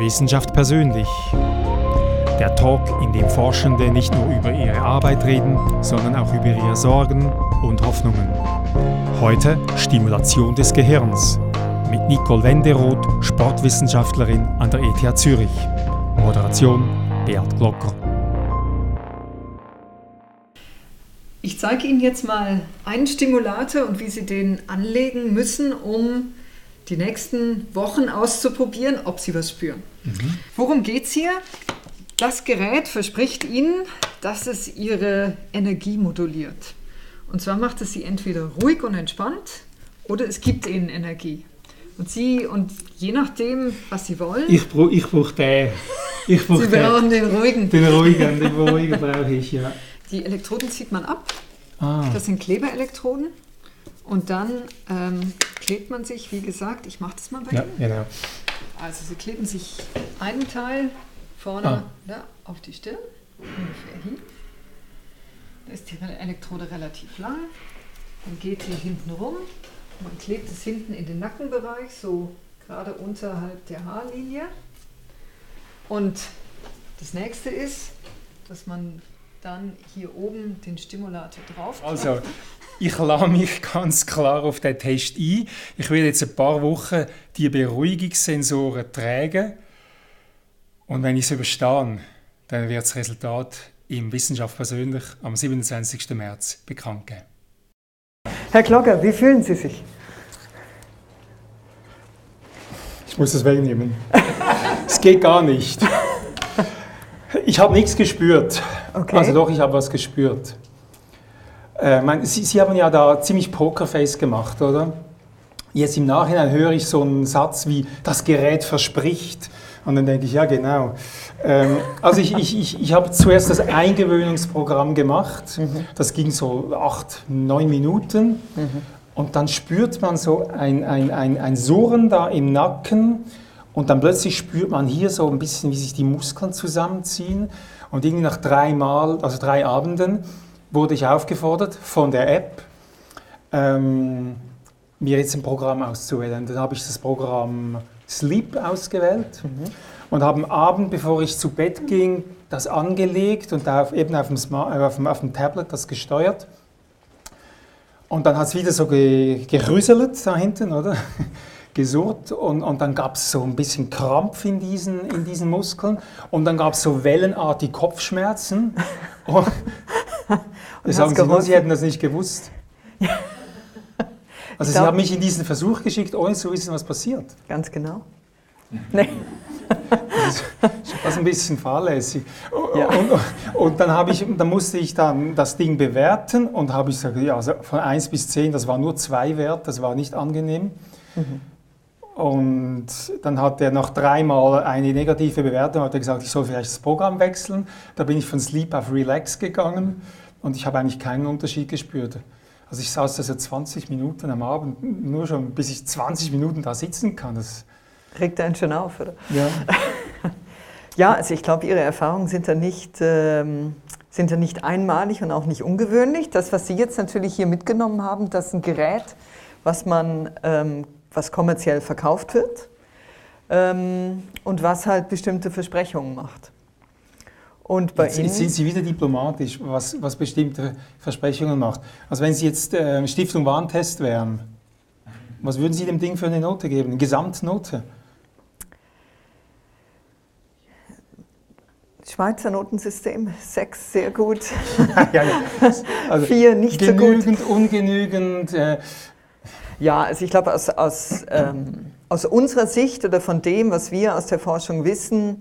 Wissenschaft persönlich. Der Talk, in dem Forschende nicht nur über ihre Arbeit reden, sondern auch über ihre Sorgen und Hoffnungen. Heute Stimulation des Gehirns mit Nicole Wenderoth, Sportwissenschaftlerin an der ETH Zürich. Moderation Beat Glocker. Ich zeige Ihnen jetzt mal einen Stimulator und wie Sie den anlegen müssen, um die nächsten Wochen auszuprobieren, ob Sie was spüren. Mhm. Worum geht es hier? Das Gerät verspricht Ihnen, dass es Ihre Energie moduliert. Und zwar macht es Sie entweder ruhig und entspannt oder es gibt Ihnen Energie. Und Sie, und je nachdem, was Sie wollen. Ich, brauche ich brauch den. Ich brauch Sie brauchen den ruhigen. Den ruhigen, den ruhigen brauche ich, ja. Die Elektroden zieht man ab. Ah. Das sind Klebeelektroden. Und dann ähm, klebt man sich, wie gesagt, ich mache das mal bei ja, Ihnen. Genau. Also Sie kleben sich einen Teil vorne ah. da, auf die Stirn, ungefähr hin. Da ist die Elektrode relativ lang. Dann geht sie hinten rum. Man klebt es hinten in den Nackenbereich, so gerade unterhalb der Haarlinie. Und das nächste ist, dass man dann hier oben den Stimulator drauf. Also, ich lasse mich ganz klar auf den Test ein. Ich werde jetzt ein paar Wochen die Beruhigungssensoren tragen. Und wenn ich es überstehe, dann wird das Resultat im Wissenschaft persönlich am 27. März bekannt geben. Herr Glocker, wie fühlen Sie sich? Ich muss das wegnehmen. es geht gar nicht. Ich habe nichts gespürt. Okay. Also doch, ich habe was gespürt. Äh, mein, Sie, Sie haben ja da ziemlich Pokerface gemacht, oder? Jetzt im Nachhinein höre ich so einen Satz wie, das Gerät verspricht. Und dann denke ich, ja genau. Ähm, also ich, ich, ich, ich habe zuerst das Eingewöhnungsprogramm gemacht. Mhm. Das ging so acht, neun Minuten. Mhm. Und dann spürt man so ein, ein, ein, ein Surren da im Nacken. Und dann plötzlich spürt man hier so ein bisschen, wie sich die Muskeln zusammenziehen. Und irgendwie nach drei Mal, also drei Abenden, wurde ich aufgefordert von der App, ähm, mir jetzt ein Programm auszuwählen. Dann habe ich das Programm Sleep ausgewählt mhm. und habe am Abend, bevor ich zu Bett ging, das angelegt und auf, eben auf dem, Smart, äh, auf, dem, auf dem Tablet das gesteuert. Und dann hat es wieder so ge, gerüsselt da hinten, oder? gesurrt und, und dann gab es so ein bisschen Krampf in diesen, in diesen Muskeln und dann gab es so wellenartige Kopfschmerzen. und, und sagen Sie nur, Sie hätten das nicht gewusst. Also glaub, Sie haben mich in diesen Versuch geschickt, ohne zu wissen, was passiert. Ganz genau. Nee. Das ist fast ein bisschen fahrlässig. Ja. Und, und, dann, ich, dann musste ich dann das Ding bewerten und habe ich gesagt, ja, also von 1 bis 10, das war nur zwei Wert, das war nicht angenehm. Mhm. Und dann hat er nach dreimal eine negative Bewertung, hat er gesagt, ich soll vielleicht das Programm wechseln. Da bin ich von Sleep auf Relax gegangen und ich habe eigentlich keinen Unterschied gespürt. Also ich saß da so 20 Minuten am Abend, nur schon bis ich 20 Minuten da sitzen kann. Das Regt einen schon auf, oder? Ja. ja, also ich glaube, Ihre Erfahrungen sind da nicht... Ähm sind ja nicht einmalig und auch nicht ungewöhnlich. Das, was Sie jetzt natürlich hier mitgenommen haben, das ist ein Gerät, was man ähm, was kommerziell verkauft wird ähm, und was halt bestimmte Versprechungen macht. Und bei jetzt, Ihnen sind Sie wieder diplomatisch, was, was bestimmte Versprechungen macht. Also wenn Sie jetzt äh, Stiftung Warntest wären, was würden Sie dem Ding für eine Note geben? Eine Gesamtnote? Schweizer Notensystem, sechs sehr gut, ja, ja. Also vier nicht so gut. Genügend, ungenügend, äh, ja, also ich glaube, aus, aus, ähm, aus unserer Sicht oder von dem, was wir aus der Forschung wissen,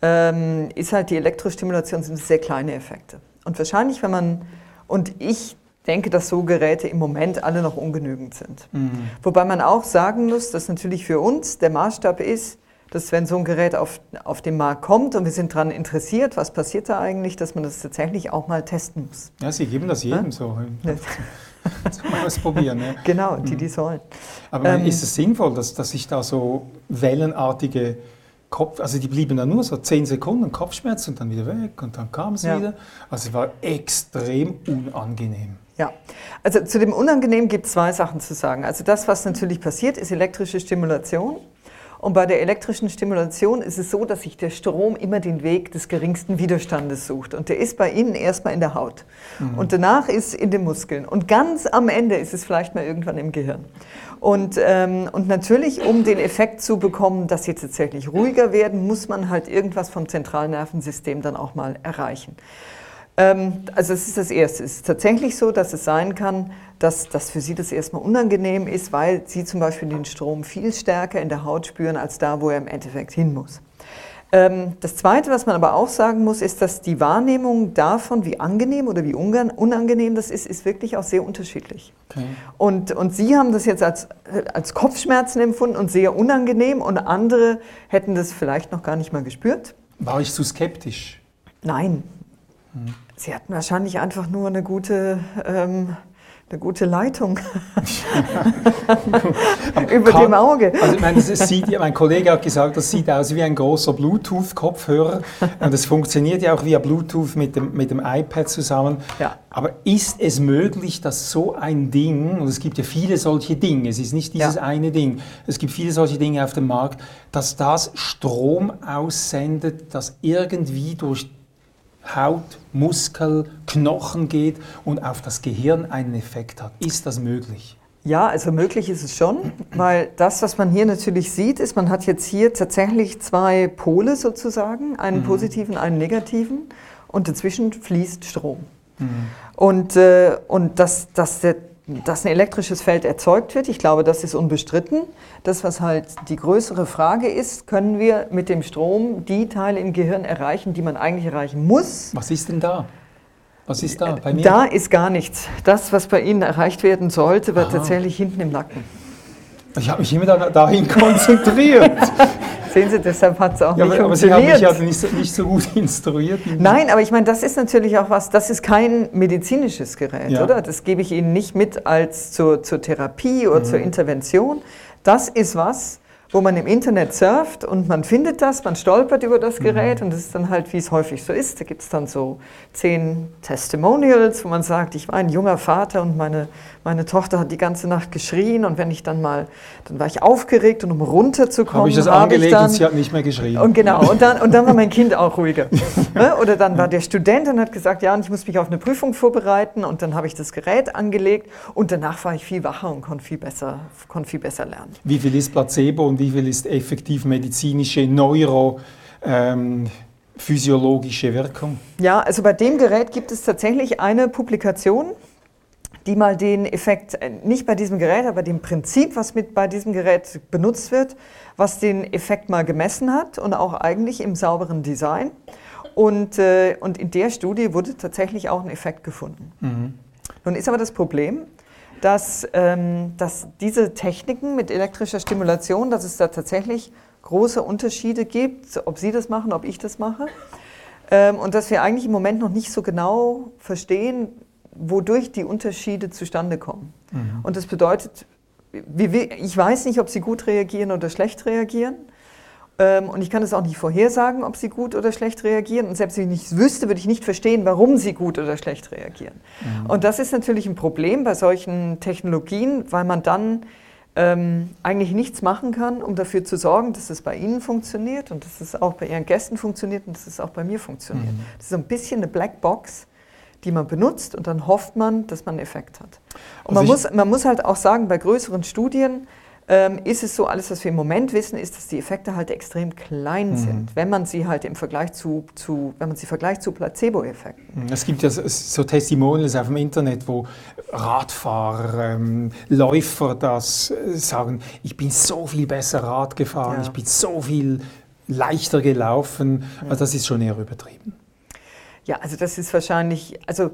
ähm, ist halt die Elektrostimulation sind sehr kleine Effekte. Und wahrscheinlich, wenn man, und ich denke, dass so Geräte im Moment alle noch ungenügend sind. Mhm. Wobei man auch sagen muss, dass natürlich für uns der Maßstab ist, dass wenn so ein Gerät auf, auf den Markt kommt und wir sind daran interessiert, was passiert da eigentlich, dass man das tatsächlich auch mal testen muss. Ja, Sie geben das jedem ja? so. Zum Ausprobieren. Ja. Genau, die, die sollen. Aber ähm, ist es sinnvoll, dass, dass ich da so wellenartige Kopf, also die blieben dann nur so zehn Sekunden Kopfschmerz und dann wieder weg und dann kam es ja. wieder. Also es war extrem unangenehm. Ja, also zu dem Unangenehm gibt es zwei Sachen zu sagen. Also das, was natürlich passiert, ist elektrische Stimulation. Und bei der elektrischen Stimulation ist es so, dass sich der Strom immer den Weg des geringsten Widerstandes sucht. Und der ist bei Ihnen erstmal in der Haut. Mhm. Und danach ist in den Muskeln. Und ganz am Ende ist es vielleicht mal irgendwann im Gehirn. Und, ähm, und natürlich, um den Effekt zu bekommen, dass sie tatsächlich ruhiger werden, muss man halt irgendwas vom Zentralnervensystem dann auch mal erreichen. Ähm, also das ist das Erste. Es ist tatsächlich so, dass es sein kann, dass das für Sie das erstmal unangenehm ist, weil Sie zum Beispiel den Strom viel stärker in der Haut spüren, als da, wo er im Endeffekt hin muss. Ähm, das Zweite, was man aber auch sagen muss, ist, dass die Wahrnehmung davon, wie angenehm oder wie unangenehm das ist, ist wirklich auch sehr unterschiedlich. Okay. Und, und Sie haben das jetzt als, als Kopfschmerzen empfunden und sehr unangenehm und andere hätten das vielleicht noch gar nicht mal gespürt. War ich zu skeptisch? Nein, Sie hatten wahrscheinlich einfach nur eine gute, ähm, eine gute Leitung über kann, dem Auge. Also ich meine, sieht, mein Kollege hat gesagt, das sieht aus wie ein großer Bluetooth-Kopfhörer und es funktioniert ja auch via Bluetooth mit dem, mit dem iPad zusammen. Ja. Aber ist es möglich, dass so ein Ding, und es gibt ja viele solche Dinge, es ist nicht dieses ja. eine Ding, es gibt viele solche Dinge auf dem Markt, dass das Strom aussendet, das irgendwie durch Haut, Muskel, Knochen geht und auf das Gehirn einen Effekt hat. Ist das möglich? Ja, also möglich ist es schon, weil das, was man hier natürlich sieht, ist, man hat jetzt hier tatsächlich zwei Pole sozusagen, einen mhm. positiven, einen negativen und dazwischen fließt Strom. Mhm. Und, äh, und dass, dass der dass ein elektrisches Feld erzeugt wird. Ich glaube, das ist unbestritten. Das, was halt die größere Frage ist, können wir mit dem Strom die Teile im Gehirn erreichen, die man eigentlich erreichen muss? Was ist denn da? Was ist da bei mir? Da ist gar nichts. Das, was bei Ihnen erreicht werden sollte, war Aha. tatsächlich hinten im Nacken. Ich habe mich immer dahin konzentriert. Sehen Sie, deshalb hat es auch ja, nicht aber, funktioniert. Aber Sie haben mich ja nicht so, nicht so gut instruiert. Nein, aber ich meine, das ist natürlich auch was, das ist kein medizinisches Gerät, ja. oder? Das gebe ich Ihnen nicht mit als zur, zur Therapie oder mhm. zur Intervention. Das ist was, wo man im Internet surft und man findet das, man stolpert über das Gerät mhm. und das ist dann halt, wie es häufig so ist, da gibt es dann so zehn Testimonials, wo man sagt, ich war ein junger Vater und meine, meine Tochter hat die ganze Nacht geschrien und wenn ich dann mal, dann war ich aufgeregt und um runterzukommen, habe ich das hab angelegt ich dann, und sie hat nicht mehr geschrien. Und genau, und dann, und dann war mein Kind auch ruhiger. Ne? Oder dann war der Student und hat gesagt, ja, und ich muss mich auf eine Prüfung vorbereiten und dann habe ich das Gerät angelegt und danach war ich viel wacher und konnte viel besser, konnte viel besser lernen. Wie viel ist Placebo und wie viel ist effektiv medizinische Neuro? Ähm, physiologische Wirkung? Ja, also bei dem Gerät gibt es tatsächlich eine Publikation, die mal den Effekt, äh, nicht bei diesem Gerät, aber dem Prinzip, was mit bei diesem Gerät benutzt wird, was den Effekt mal gemessen hat und auch eigentlich im sauberen Design. Und, äh, und in der Studie wurde tatsächlich auch ein Effekt gefunden. Mhm. Nun ist aber das Problem, dass, ähm, dass diese Techniken mit elektrischer Stimulation, dass es da tatsächlich große Unterschiede gibt, ob Sie das machen, ob ich das mache. Ähm, und dass wir eigentlich im Moment noch nicht so genau verstehen, wodurch die Unterschiede zustande kommen. Mhm. Und das bedeutet, ich weiß nicht, ob Sie gut reagieren oder schlecht reagieren. Ähm, und ich kann es auch nicht vorhersagen, ob sie gut oder schlecht reagieren. Und selbst wenn ich es wüsste, würde ich nicht verstehen, warum sie gut oder schlecht reagieren. Mhm. Und das ist natürlich ein Problem bei solchen Technologien, weil man dann ähm, eigentlich nichts machen kann, um dafür zu sorgen, dass es bei Ihnen funktioniert und dass es auch bei Ihren Gästen funktioniert und dass es auch bei mir funktioniert. Mhm. Das ist so ein bisschen eine Blackbox, die man benutzt und dann hofft man, dass man einen Effekt hat. Und also man, muss, man muss halt auch sagen, bei größeren Studien, ähm, ist es so, alles, was wir im Moment wissen, ist, dass die Effekte halt extrem klein mhm. sind, wenn man sie halt im Vergleich zu, zu wenn man sie vergleicht zu Placebo-Effekten. Mhm. Es gibt ja so Testimonials auf dem Internet, wo Radfahrer, ähm, Läufer das äh, sagen, ich bin so viel besser Rad gefahren, ja. ich bin so viel leichter gelaufen. Also das ist schon eher übertrieben. Ja, also das ist wahrscheinlich, also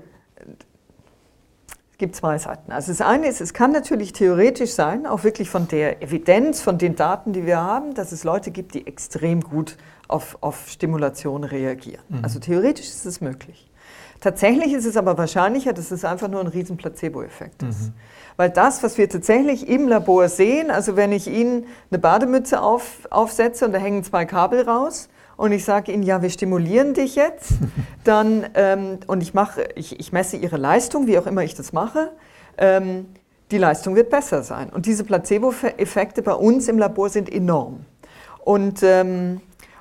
gibt zwei Seiten. Also das eine ist, es kann natürlich theoretisch sein, auch wirklich von der Evidenz, von den Daten, die wir haben, dass es Leute gibt, die extrem gut auf, auf Stimulation reagieren. Mhm. Also theoretisch ist es möglich. Tatsächlich ist es aber wahrscheinlicher, dass es einfach nur ein riesen Placebo-Effekt ist. Mhm. Weil das, was wir tatsächlich im Labor sehen, also wenn ich Ihnen eine Bademütze auf, aufsetze und da hängen zwei Kabel raus, und ich sage ihnen, ja, wir stimulieren dich jetzt, dann, ähm, und ich, mache, ich, ich messe ihre Leistung, wie auch immer ich das mache, ähm, die Leistung wird besser sein. Und diese Placebo-Effekte bei uns im Labor sind enorm. Und, ähm,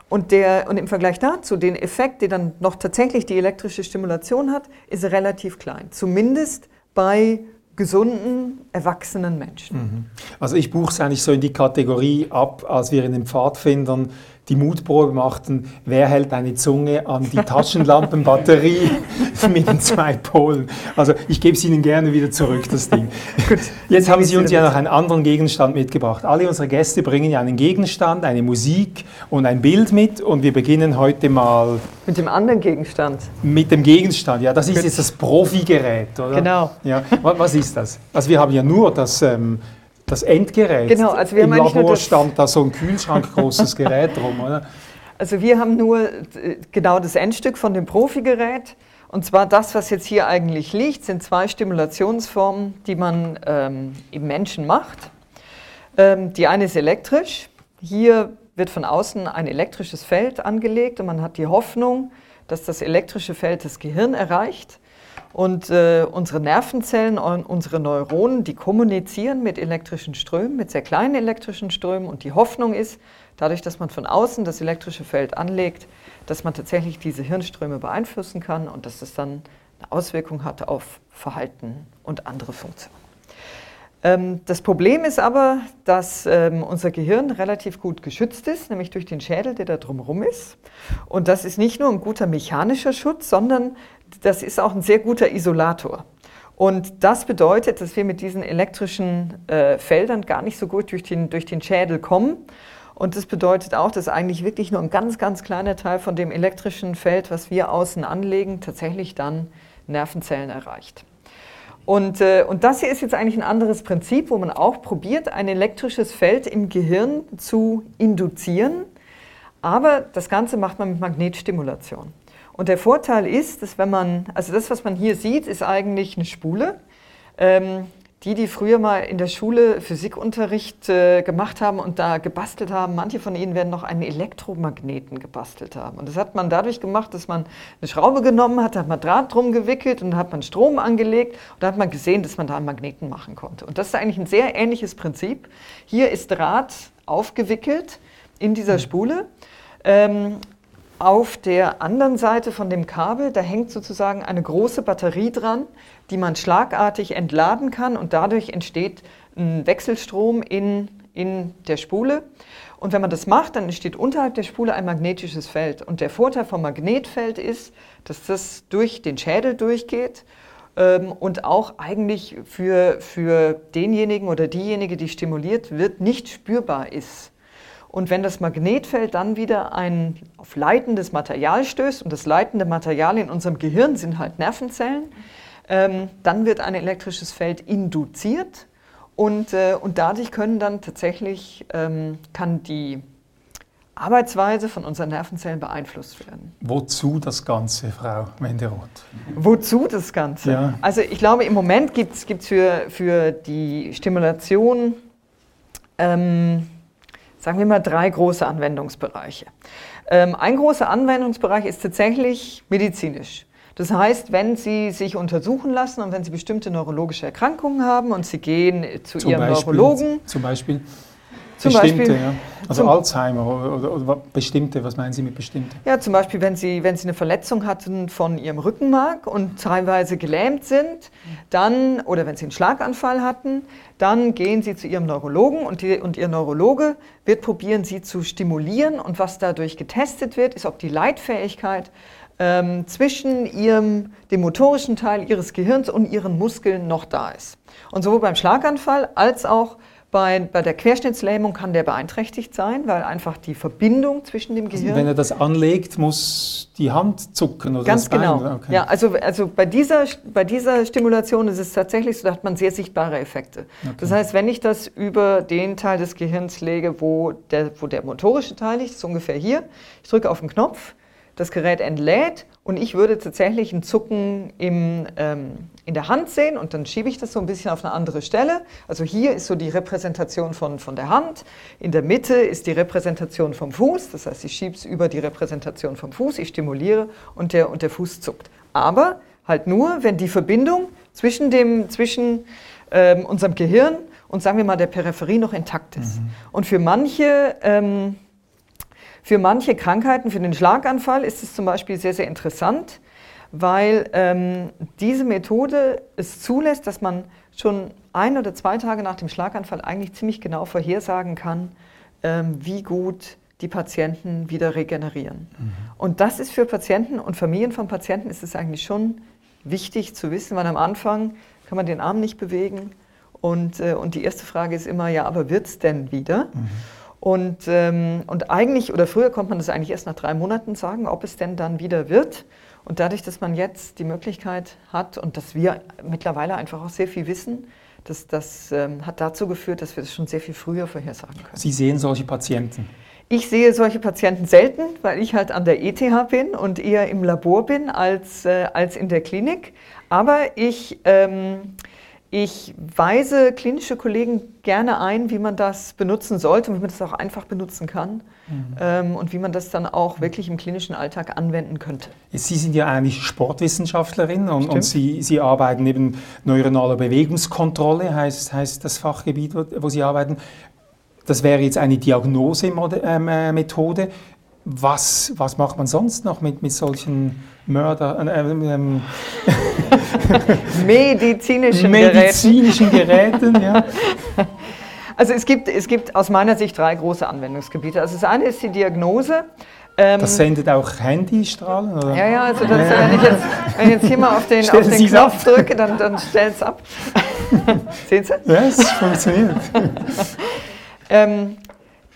und, der, und im Vergleich dazu, den Effekt, der dann noch tatsächlich die elektrische Stimulation hat, ist relativ klein. Zumindest bei gesunden, erwachsenen Menschen. Mhm. Also ich buche es eigentlich so in die Kategorie ab, als wir in den Pfadfindern die Mutprobe machten, wer hält eine Zunge an die Taschenlampenbatterie mit den zwei Polen. Also ich gebe es Ihnen gerne wieder zurück, das Ding. Gut, Jetzt haben Sie uns ja noch einen anderen Gegenstand mitgebracht. Alle unsere Gäste bringen ja einen Gegenstand, eine Musik und ein Bild mit und wir beginnen heute mal... Mit dem anderen Gegenstand? Mit dem Gegenstand, ja. Das ist jetzt das Profigerät, oder? Genau. Ja. Was ist das? Also wir haben ja nur das... Ähm, das Endgerät. Genau, also wir Im haben Labor stand da so ein Kühlschrank großes Gerät drum, oder? Also wir haben nur äh, genau das Endstück von dem Profigerät. Und zwar das, was jetzt hier eigentlich liegt, sind zwei Stimulationsformen, die man ähm, im Menschen macht. Ähm, die eine ist elektrisch. Hier wird von außen ein elektrisches Feld angelegt und man hat die Hoffnung, dass das elektrische Feld das Gehirn erreicht. Und äh, unsere Nervenzellen und unsere Neuronen, die kommunizieren mit elektrischen Strömen, mit sehr kleinen elektrischen Strömen. Und die Hoffnung ist, dadurch, dass man von außen das elektrische Feld anlegt, dass man tatsächlich diese Hirnströme beeinflussen kann und dass das dann eine Auswirkung hat auf Verhalten und andere Funktionen. Ähm, das Problem ist aber, dass ähm, unser Gehirn relativ gut geschützt ist, nämlich durch den Schädel, der da drumherum ist. Und das ist nicht nur ein guter mechanischer Schutz, sondern das ist auch ein sehr guter Isolator. Und das bedeutet, dass wir mit diesen elektrischen äh, Feldern gar nicht so gut durch den, durch den Schädel kommen. Und das bedeutet auch, dass eigentlich wirklich nur ein ganz, ganz kleiner Teil von dem elektrischen Feld, was wir außen anlegen, tatsächlich dann Nervenzellen erreicht. Und, äh, und das hier ist jetzt eigentlich ein anderes Prinzip, wo man auch probiert, ein elektrisches Feld im Gehirn zu induzieren. Aber das Ganze macht man mit Magnetstimulation. Und der Vorteil ist, dass wenn man, also das, was man hier sieht, ist eigentlich eine Spule. Ähm, die, die früher mal in der Schule Physikunterricht äh, gemacht haben und da gebastelt haben, manche von ihnen werden noch einen Elektromagneten gebastelt haben. Und das hat man dadurch gemacht, dass man eine Schraube genommen hat, da hat man Draht drum gewickelt und dann hat man Strom angelegt und da hat man gesehen, dass man da einen Magneten machen konnte. Und das ist eigentlich ein sehr ähnliches Prinzip. Hier ist Draht aufgewickelt in dieser hm. Spule. Ähm, auf der anderen Seite von dem Kabel, da hängt sozusagen eine große Batterie dran, die man schlagartig entladen kann und dadurch entsteht ein Wechselstrom in, in der Spule. Und wenn man das macht, dann entsteht unterhalb der Spule ein magnetisches Feld. Und der Vorteil vom Magnetfeld ist, dass das durch den Schädel durchgeht ähm, und auch eigentlich für, für denjenigen oder diejenige, die stimuliert wird, nicht spürbar ist. Und wenn das Magnetfeld dann wieder ein, auf leitendes Material stößt, und das leitende Material in unserem Gehirn sind halt Nervenzellen, ähm, dann wird ein elektrisches Feld induziert und, äh, und dadurch können dann tatsächlich, ähm, kann die Arbeitsweise von unseren Nervenzellen beeinflusst werden. Wozu das Ganze, Frau Menderoth? Wozu das Ganze? Ja. Also ich glaube, im Moment gibt es für, für die Stimulation ähm, sagen wir mal, drei große Anwendungsbereiche. Ähm, ein großer Anwendungsbereich ist tatsächlich medizinisch. Das heißt, wenn Sie sich untersuchen lassen und wenn Sie bestimmte neurologische Erkrankungen haben und Sie gehen zu zum Ihrem Beispiel, Neurologen. Zum Beispiel. Zum bestimmte, Beispiel, ja. Also Alzheimer oder, oder, oder, bestimmte, was meinen Sie mit bestimmte? Ja, zum Beispiel, wenn Sie, wenn Sie eine Verletzung hatten von Ihrem Rückenmark und teilweise gelähmt sind, dann, oder wenn Sie einen Schlaganfall hatten, dann gehen Sie zu Ihrem Neurologen und, die, und Ihr Neurologe wird probieren, Sie zu stimulieren. Und was dadurch getestet wird, ist, ob die Leitfähigkeit ähm, zwischen ihrem, dem motorischen Teil Ihres Gehirns und Ihren Muskeln noch da ist. Und sowohl beim Schlaganfall als auch bei, bei, der Querschnittslähmung kann der beeinträchtigt sein, weil einfach die Verbindung zwischen dem Gehirn. Also wenn er das anlegt, muss die Hand zucken oder Ganz das Bein, genau. Okay. Ja, also, also bei, dieser, bei dieser Stimulation ist es tatsächlich so, da hat man sehr sichtbare Effekte. Okay. Das heißt, wenn ich das über den Teil des Gehirns lege, wo der, wo der motorische Teil liegt, ist ungefähr hier, ich drücke auf den Knopf, das Gerät entlädt und ich würde tatsächlich ein Zucken im, ähm, in der Hand sehen und dann schiebe ich das so ein bisschen auf eine andere Stelle. Also hier ist so die Repräsentation von, von der Hand, in der Mitte ist die Repräsentation vom Fuß, das heißt, ich schiebe es über die Repräsentation vom Fuß, ich stimuliere und der, und der Fuß zuckt. Aber halt nur, wenn die Verbindung zwischen, dem, zwischen ähm, unserem Gehirn und sagen wir mal der Peripherie noch intakt ist. Mhm. Und für manche ähm, Für manche Krankheiten, für den Schlaganfall ist es zum Beispiel sehr, sehr interessant, weil ähm, diese Methode es zulässt, dass man schon ein oder zwei Tage nach dem Schlaganfall eigentlich ziemlich genau vorhersagen kann, ähm, wie gut die Patienten wieder regenerieren. Mhm. Und das ist für Patienten und Familien von Patienten ist es eigentlich schon wichtig zu wissen, weil am Anfang kann man den Arm nicht bewegen und, äh, und die erste Frage ist immer, ja, aber wird es denn wieder? Mhm. Und, ähm, und eigentlich, oder früher konnte man das eigentlich erst nach drei Monaten sagen, ob es denn dann wieder wird. Und dadurch, dass man jetzt die Möglichkeit hat und dass wir mittlerweile einfach auch sehr viel wissen, das, das ähm, hat dazu geführt, dass wir das schon sehr viel früher vorhersagen können. Sie sehen solche Patienten? Ich sehe solche Patienten selten, weil ich halt an der ETH bin und eher im Labor bin als, äh, als in der Klinik. Aber ich, ähm, ich weise klinische Kollegen gerne ein, wie man das benutzen sollte und wie man das auch einfach benutzen kann mhm. ähm, und wie man das dann auch wirklich im klinischen Alltag anwenden könnte. Sie sind ja eigentlich Sportwissenschaftlerin und, und Sie, Sie arbeiten eben neuronale Bewegungskontrolle, heißt, heißt das Fachgebiet, wo Sie arbeiten. Das wäre jetzt eine Diagnosemethode. Äh, was, was macht man sonst noch mit, mit solchen Mörder... Äh, ähm, medizinischen, medizinischen Geräten? Geräten ja. Also es gibt, es gibt aus meiner Sicht drei große Anwendungsgebiete. Also das eine ist die Diagnose. Ähm, das sendet auch Handystrahlen? Oder? Ja, ja, also das. Wenn, ich jetzt, wenn ich jetzt hier mal auf den, auf den Knopf drücke, dann, dann stellt es ab. Sehen Sie? Ja, es funktioniert. Ähm,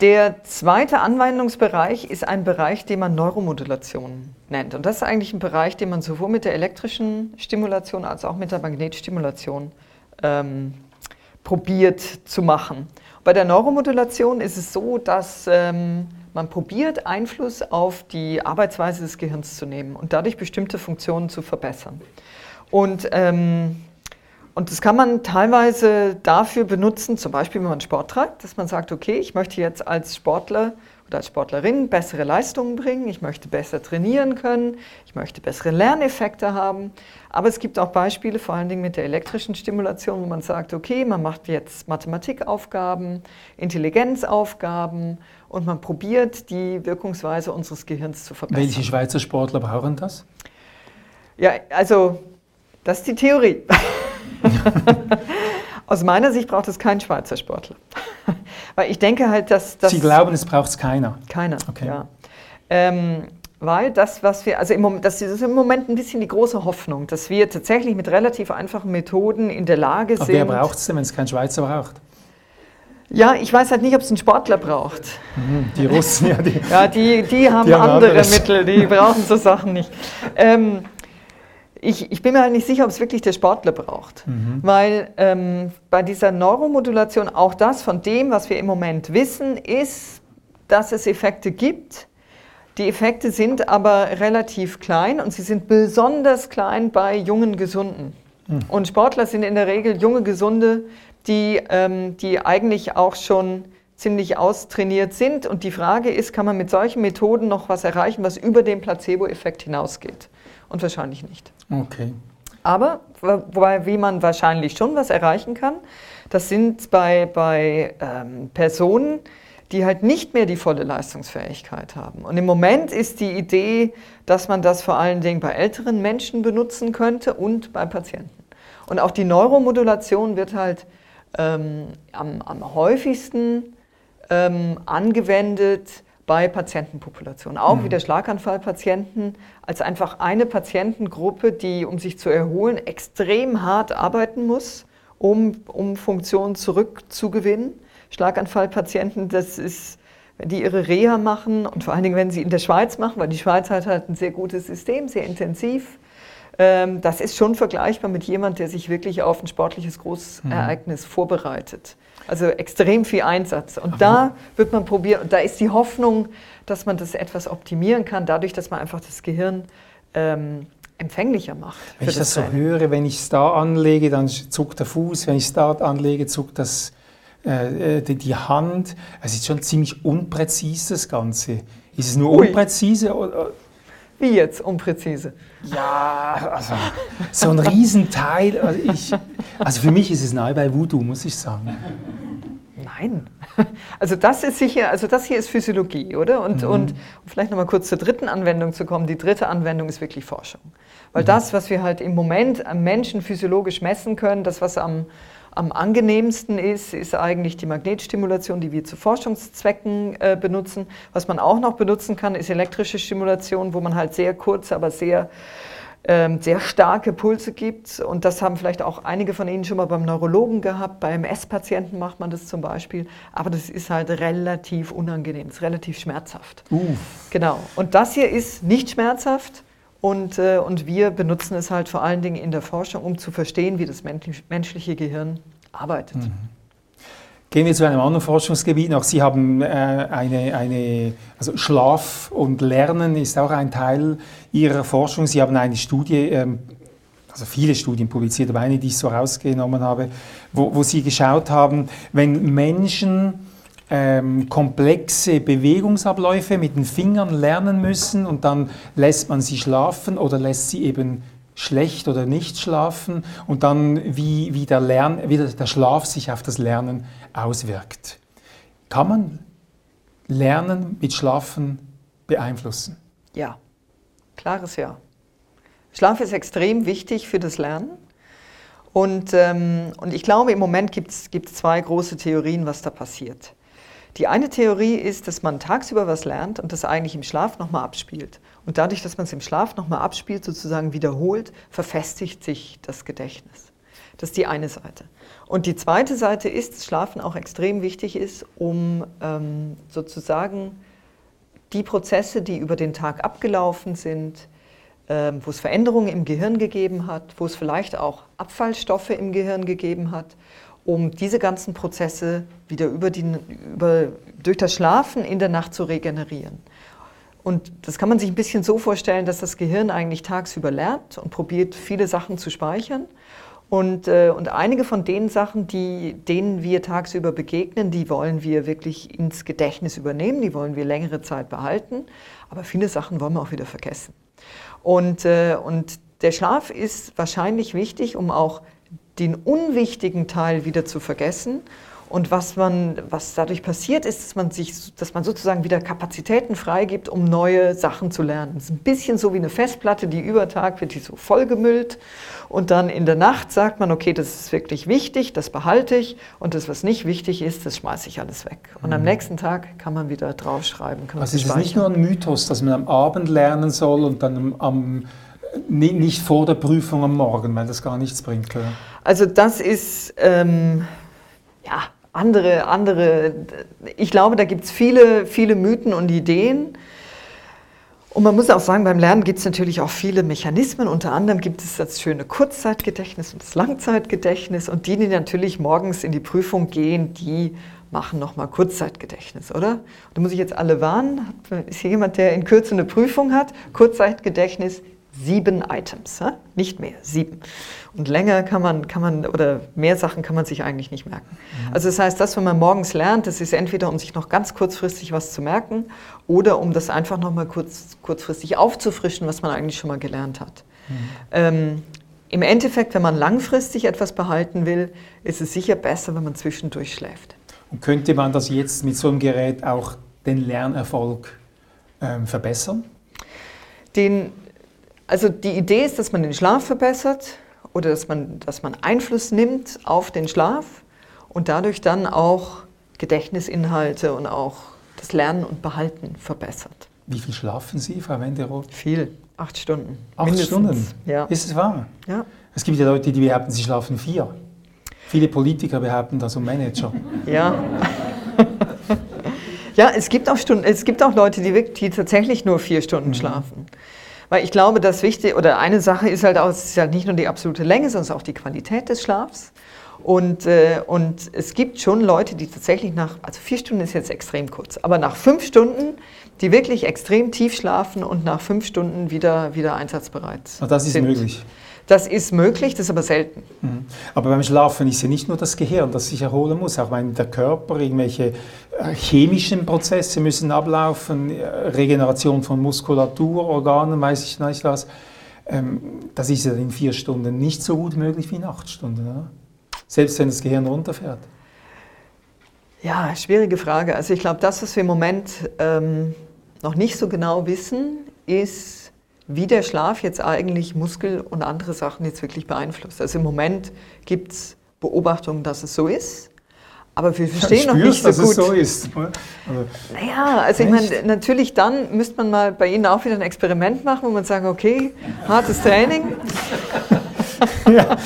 der zweite Anwendungsbereich ist ein Bereich, den man Neuromodulation nennt. Und das ist eigentlich ein Bereich, den man sowohl mit der elektrischen Stimulation als auch mit der Magnetstimulation ähm, probiert zu machen. Bei der Neuromodulation ist es so, dass ähm, man probiert, Einfluss auf die Arbeitsweise des Gehirns zu nehmen und dadurch bestimmte Funktionen zu verbessern. Und ähm, und das kann man teilweise dafür benutzen, zum Beispiel wenn man Sport treibt, dass man sagt, okay, ich möchte jetzt als Sportler oder als Sportlerin bessere Leistungen bringen, ich möchte besser trainieren können, ich möchte bessere Lerneffekte haben. Aber es gibt auch Beispiele, vor allen Dingen mit der elektrischen Stimulation, wo man sagt, okay, man macht jetzt Mathematikaufgaben, Intelligenzaufgaben und man probiert, die Wirkungsweise unseres Gehirns zu verbessern. Welche Schweizer Sportler brauchen das? Ja, also das ist die Theorie. Aus meiner Sicht braucht es keinen Schweizer Sportler. Weil ich denke halt, dass... dass Sie glauben, es braucht es keiner? Keiner, okay. ja. Ähm, weil das, was wir, also im Moment, das ist im Moment ein bisschen die große Hoffnung, dass wir tatsächlich mit relativ einfachen Methoden in der Lage sind... Aber wer braucht es denn, wenn es kein Schweizer braucht? Ja, ich weiß halt nicht, ob es einen Sportler braucht. Mhm, die Russen, ja. Die, ja, die, die haben, die haben andere anderes. Mittel, die brauchen so Sachen nicht. Ähm, ich, ich, bin mir halt nicht sicher, ob es wirklich der Sportler braucht. Mhm. Weil ähm, bei dieser Neuromodulation auch das von dem, was wir im Moment wissen, ist, dass es Effekte gibt. Die Effekte sind aber relativ klein und sie sind besonders klein bei jungen Gesunden. Mhm. Und Sportler sind in der Regel junge Gesunde, die, ähm, die eigentlich auch schon ziemlich austrainiert sind. Und die Frage ist, kann man mit solchen Methoden noch was erreichen, was über den Placebo-Effekt hinausgeht? Und wahrscheinlich nicht. Okay. Aber wobei, wie man wahrscheinlich schon was erreichen kann, das sind bei, bei ähm, Personen, die halt nicht mehr die volle Leistungsfähigkeit haben. Und im Moment ist die Idee, dass man das vor allen Dingen bei älteren Menschen benutzen könnte und bei Patienten. Und auch die Neuromodulation wird halt ähm, am, am häufigsten ähm, angewendet bei Patientenpopulationen, auch mhm. wieder Schlaganfallpatienten, als einfach eine Patientengruppe, die, um sich zu erholen, extrem hart arbeiten muss, um, um Funktionen zurückzugewinnen. Schlaganfallpatienten, das ist, wenn die ihre Reha machen und vor allen Dingen, wenn sie in der Schweiz machen, weil die Schweiz hat halt ein sehr gutes System, sehr intensiv. Ähm, das ist schon vergleichbar mit jemand, der sich wirklich auf ein sportliches Großereignis mhm. vorbereitet. Also extrem viel Einsatz. Und da wird man probieren, und da ist die Hoffnung, dass man das etwas optimieren kann, dadurch, dass man einfach das Gehirn ähm, empfänglicher macht. Wenn ich das, das so höre, wenn ich es da anlege, dann zuckt der Fuß, wenn ich es da anlege, zuckt das, äh, äh, die, die, Hand. Es ist schon ziemlich unpräzise, das Ganze. Ist es nur Ui. unpräzise? Oder? Wie jetzt unpräzise? Ja, also so ein Riesenteil. Also, ich, also für mich ist es nahe bei Voodoo, muss ich sagen. Nein. Also das ist sicher, also das hier ist Physiologie, oder? Und, mhm. und um vielleicht nochmal kurz zur dritten Anwendung zu kommen. Die dritte Anwendung ist wirklich Forschung. Weil mhm. das, was wir halt im Moment am Menschen physiologisch messen können, das, was am, am angenehmsten ist, ist eigentlich die Magnetstimulation, die wir zu Forschungszwecken äh, benutzen. Was man auch noch benutzen kann, ist elektrische Stimulation, wo man halt sehr kurz, aber sehr ähm, sehr starke Pulse gibt. Und das haben vielleicht auch einige von Ihnen schon mal beim Neurologen gehabt. Bei MS-Patienten macht man das zum Beispiel. Aber das ist halt relativ unangenehm, ist relativ schmerzhaft. Uff. Genau. Und das hier ist nicht schmerzhaft. Und, äh, und wir benutzen es halt vor allen Dingen in der Forschung, um zu verstehen, wie das menschliche Gehirn arbeitet. Mhm. Gehen wir zu einem anderen Forschungsgebiet noch. Sie haben äh, eine, eine, also Schlaf und Lernen ist auch ein Teil Ihrer Forschung. Sie haben eine Studie, ähm, also viele Studien publiziert, aber eine, die ich so rausgenommen habe, wo, wo Sie geschaut haben, wenn Menschen ähm, komplexe Bewegungsabläufe mit den Fingern lernen müssen und dann lässt man sie schlafen oder lässt sie eben schlecht oder nicht schlafen und dann wie, wie, der, Lern, wie der Schlaf sich auf das Lernen auswirkt. Kann man Lernen mit Schlafen beeinflussen? Ja, klares Ja. Schlaf ist extrem wichtig für das Lernen. Und, ähm, und ich glaube, im Moment gibt es zwei große Theorien, was da passiert. Die eine Theorie ist, dass man tagsüber was lernt und das eigentlich im Schlaf nochmal abspielt. Und dadurch, dass man es im Schlaf nochmal abspielt, sozusagen wiederholt, verfestigt sich das Gedächtnis. Das ist die eine Seite. Und die zweite Seite ist, dass Schlafen auch extrem wichtig ist, um ähm, sozusagen die Prozesse, die über den Tag abgelaufen sind, ähm, wo es Veränderungen im Gehirn gegeben hat, wo es vielleicht auch Abfallstoffe im Gehirn gegeben hat, um diese ganzen Prozesse wieder über die, über, durch das Schlafen in der Nacht zu regenerieren. Und das kann man sich ein bisschen so vorstellen, dass das Gehirn eigentlich tagsüber lernt und probiert, viele Sachen zu speichern. Und, äh, und einige von den Sachen, die, denen wir tagsüber begegnen, die wollen wir wirklich ins Gedächtnis übernehmen, die wollen wir längere Zeit behalten. Aber viele Sachen wollen wir auch wieder vergessen. Und, äh, und der Schlaf ist wahrscheinlich wichtig, um auch den unwichtigen Teil wieder zu vergessen. Und was, man, was dadurch passiert, ist, dass man, sich, dass man sozusagen wieder Kapazitäten freigibt, um neue Sachen zu lernen. Es ist ein bisschen so wie eine Festplatte, die über Tag wird die so vollgemüllt. Und dann in der Nacht sagt man, okay, das ist wirklich wichtig, das behalte ich. Und das, was nicht wichtig ist, das schmeiße ich alles weg. Und mhm. am nächsten Tag kann man wieder draufschreiben. also es ist nicht nur ein Mythos, dass man am Abend lernen soll und dann am, am nicht vor der Prüfung am Morgen, weil das gar nichts bringt. Also das ist, ähm, ja, andere, andere, ich glaube, da gibt es viele, viele Mythen und Ideen. Und man muss auch sagen, beim Lernen gibt es natürlich auch viele Mechanismen. Unter anderem gibt es das schöne Kurzzeitgedächtnis und das Langzeitgedächtnis. Und die, die natürlich morgens in die Prüfung gehen, die machen nochmal Kurzzeitgedächtnis, oder? Da muss ich jetzt alle warnen. Ist hier jemand, der in Kürze eine Prüfung hat? Kurzzeitgedächtnis sieben Items, nicht mehr, sieben. Und länger kann man, kann man, oder mehr Sachen kann man sich eigentlich nicht merken. Mhm. Also das heißt, das, wenn man morgens lernt, das ist entweder, um sich noch ganz kurzfristig was zu merken oder um das einfach nochmal kurz, kurzfristig aufzufrischen, was man eigentlich schon mal gelernt hat. Mhm. Ähm, Im Endeffekt, wenn man langfristig etwas behalten will, ist es sicher besser, wenn man zwischendurch schläft. Und könnte man das jetzt mit so einem Gerät auch den Lernerfolg ähm, verbessern? Den also die Idee ist, dass man den Schlaf verbessert oder dass man, dass man Einfluss nimmt auf den Schlaf und dadurch dann auch Gedächtnisinhalte und auch das Lernen und Behalten verbessert. Wie viel schlafen Sie, Frau Wenderoth? Viel, acht Stunden. Acht mindestens. Stunden? Ja. Ist es wahr? Ja. Es gibt ja Leute, die behaupten, sie schlafen vier. Viele Politiker behaupten das und Manager. Ja. ja, es gibt auch Stunden, es gibt auch Leute, die, die tatsächlich nur vier Stunden mhm. schlafen. Weil ich glaube, das Wichtige oder eine Sache ist halt auch, es ist halt nicht nur die absolute Länge, sondern auch die Qualität des Schlafs. Und, äh, und es gibt schon Leute, die tatsächlich nach, also vier Stunden ist jetzt extrem kurz, aber nach fünf Stunden, die wirklich extrem tief schlafen und nach fünf Stunden wieder, wieder einsatzbereit Ach, das ist sind. möglich. Das ist möglich, das ist aber selten. Mhm. Aber beim Schlafen ist ja nicht nur das Gehirn, das sich erholen muss, auch mein, der Körper, irgendwelche äh, chemischen Prozesse müssen ablaufen, äh, Regeneration von Muskulatur, Organen, weiß ich nicht was. Ähm, das ist ja in vier Stunden nicht so gut möglich wie in acht Stunden, oder? selbst wenn das Gehirn runterfährt. Ja, schwierige Frage. Also ich glaube, das, was wir im Moment ähm, noch nicht so genau wissen, ist, wie der Schlaf jetzt eigentlich Muskel und andere Sachen jetzt wirklich beeinflusst. Also im Moment gibt es Beobachtungen, dass es so ist. Aber wir verstehen noch nicht so dass gut. Es so ist. Also, naja, also ich meine, natürlich dann müsste man mal bei Ihnen auch wieder ein Experiment machen, wo man sagt, okay, hartes Training. ja,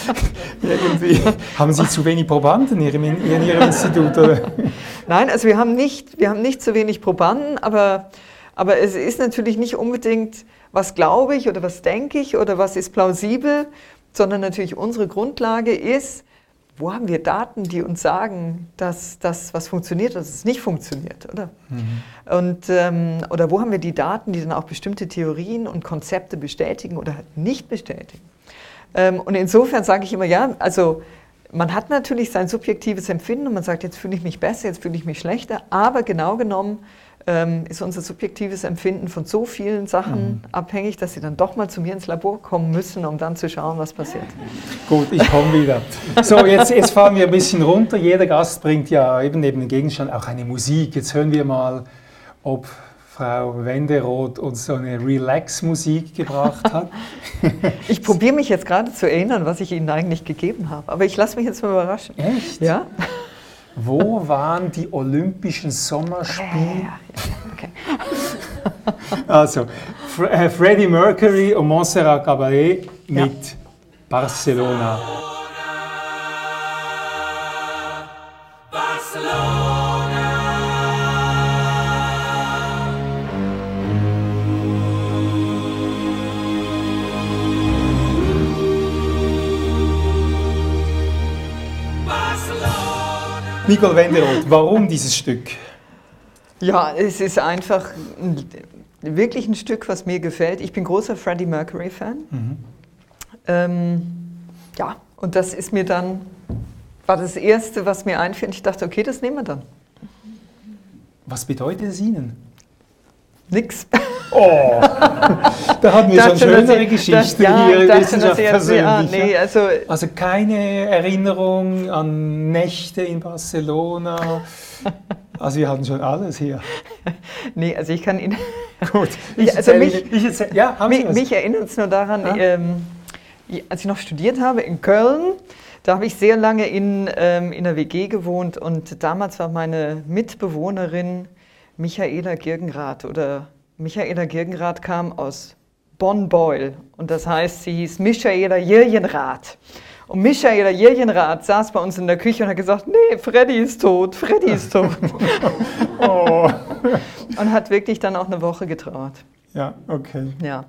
irgendwie. Haben Sie zu wenig Probanden in Ihrem, in Ihrem Institut? Oder? Nein, also wir haben nicht, wir haben nicht zu wenig Probanden, aber, aber es ist natürlich nicht unbedingt, was glaube ich oder was denke ich oder was ist plausibel, sondern natürlich unsere Grundlage ist, wo haben wir Daten, die uns sagen, dass das, was funktioniert, dass es nicht funktioniert, oder? Mhm. Und, ähm, oder wo haben wir die Daten, die dann auch bestimmte Theorien und Konzepte bestätigen oder halt nicht bestätigen? Ähm, und insofern sage ich immer, ja, also man hat natürlich sein subjektives Empfinden und man sagt, jetzt fühle ich mich besser, jetzt fühle ich mich schlechter, aber genau genommen ähm, ist unser subjektives Empfinden von so vielen Sachen mhm. abhängig, dass sie dann doch mal zu mir ins Labor kommen müssen, um dann zu schauen, was passiert. Gut, ich komme wieder. So, jetzt, jetzt fahren wir ein bisschen runter. Jeder Gast bringt ja eben neben dem Gegenstand auch eine Musik. Jetzt hören wir mal, ob Frau Wenderoth uns so eine Relax-Musik gebracht hat. ich probiere mich jetzt gerade zu erinnern, was ich Ihnen eigentlich gegeben habe. Aber ich lasse mich jetzt mal überraschen. Echt? Ja. Wo waren die Olympischen Sommerspiele? Ja, ja, okay. also, äh, Freddie Mercury und Montserrat Caballé mit Barcelona. Nicole Wenderoth, warum dieses Stück? Ja, es ist einfach ein, wirklich ein Stück, was mir gefällt. Ich bin großer Freddie Mercury-Fan. Mhm. Ähm, ja, und das ist mir dann, war das Erste, was mir einfiel. Ich dachte, okay, das nehmen wir dann. Was bedeutet es Ihnen? Nix. Oh, da hatten wir schon schönere Geschichten ja, hier in Wissenschaft persönlich. Ja, nee, also, also keine Erinnerung an Nächte in Barcelona. Also wir hatten schon alles hier. Nee, also ich kann Ihnen... Gut, ich also mich, ich erzähl, ja, haben mich, mich erinnert es nur daran, ja? ähm, als ich noch studiert habe in Köln, da habe ich sehr lange in, ähm, in der WG gewohnt und damals war meine Mitbewohnerin Michaela Girgenrath oder Michaela Girgenrath kam aus Bonn-Beul und das heißt, sie hieß Michaela Jirjenrath. Und Michaela Jirjenrath saß bei uns in der Küche und hat gesagt, nee, Freddy ist tot, Freddy ist tot. oh. Und hat wirklich dann auch eine Woche getrauert. Ja, okay. Ja.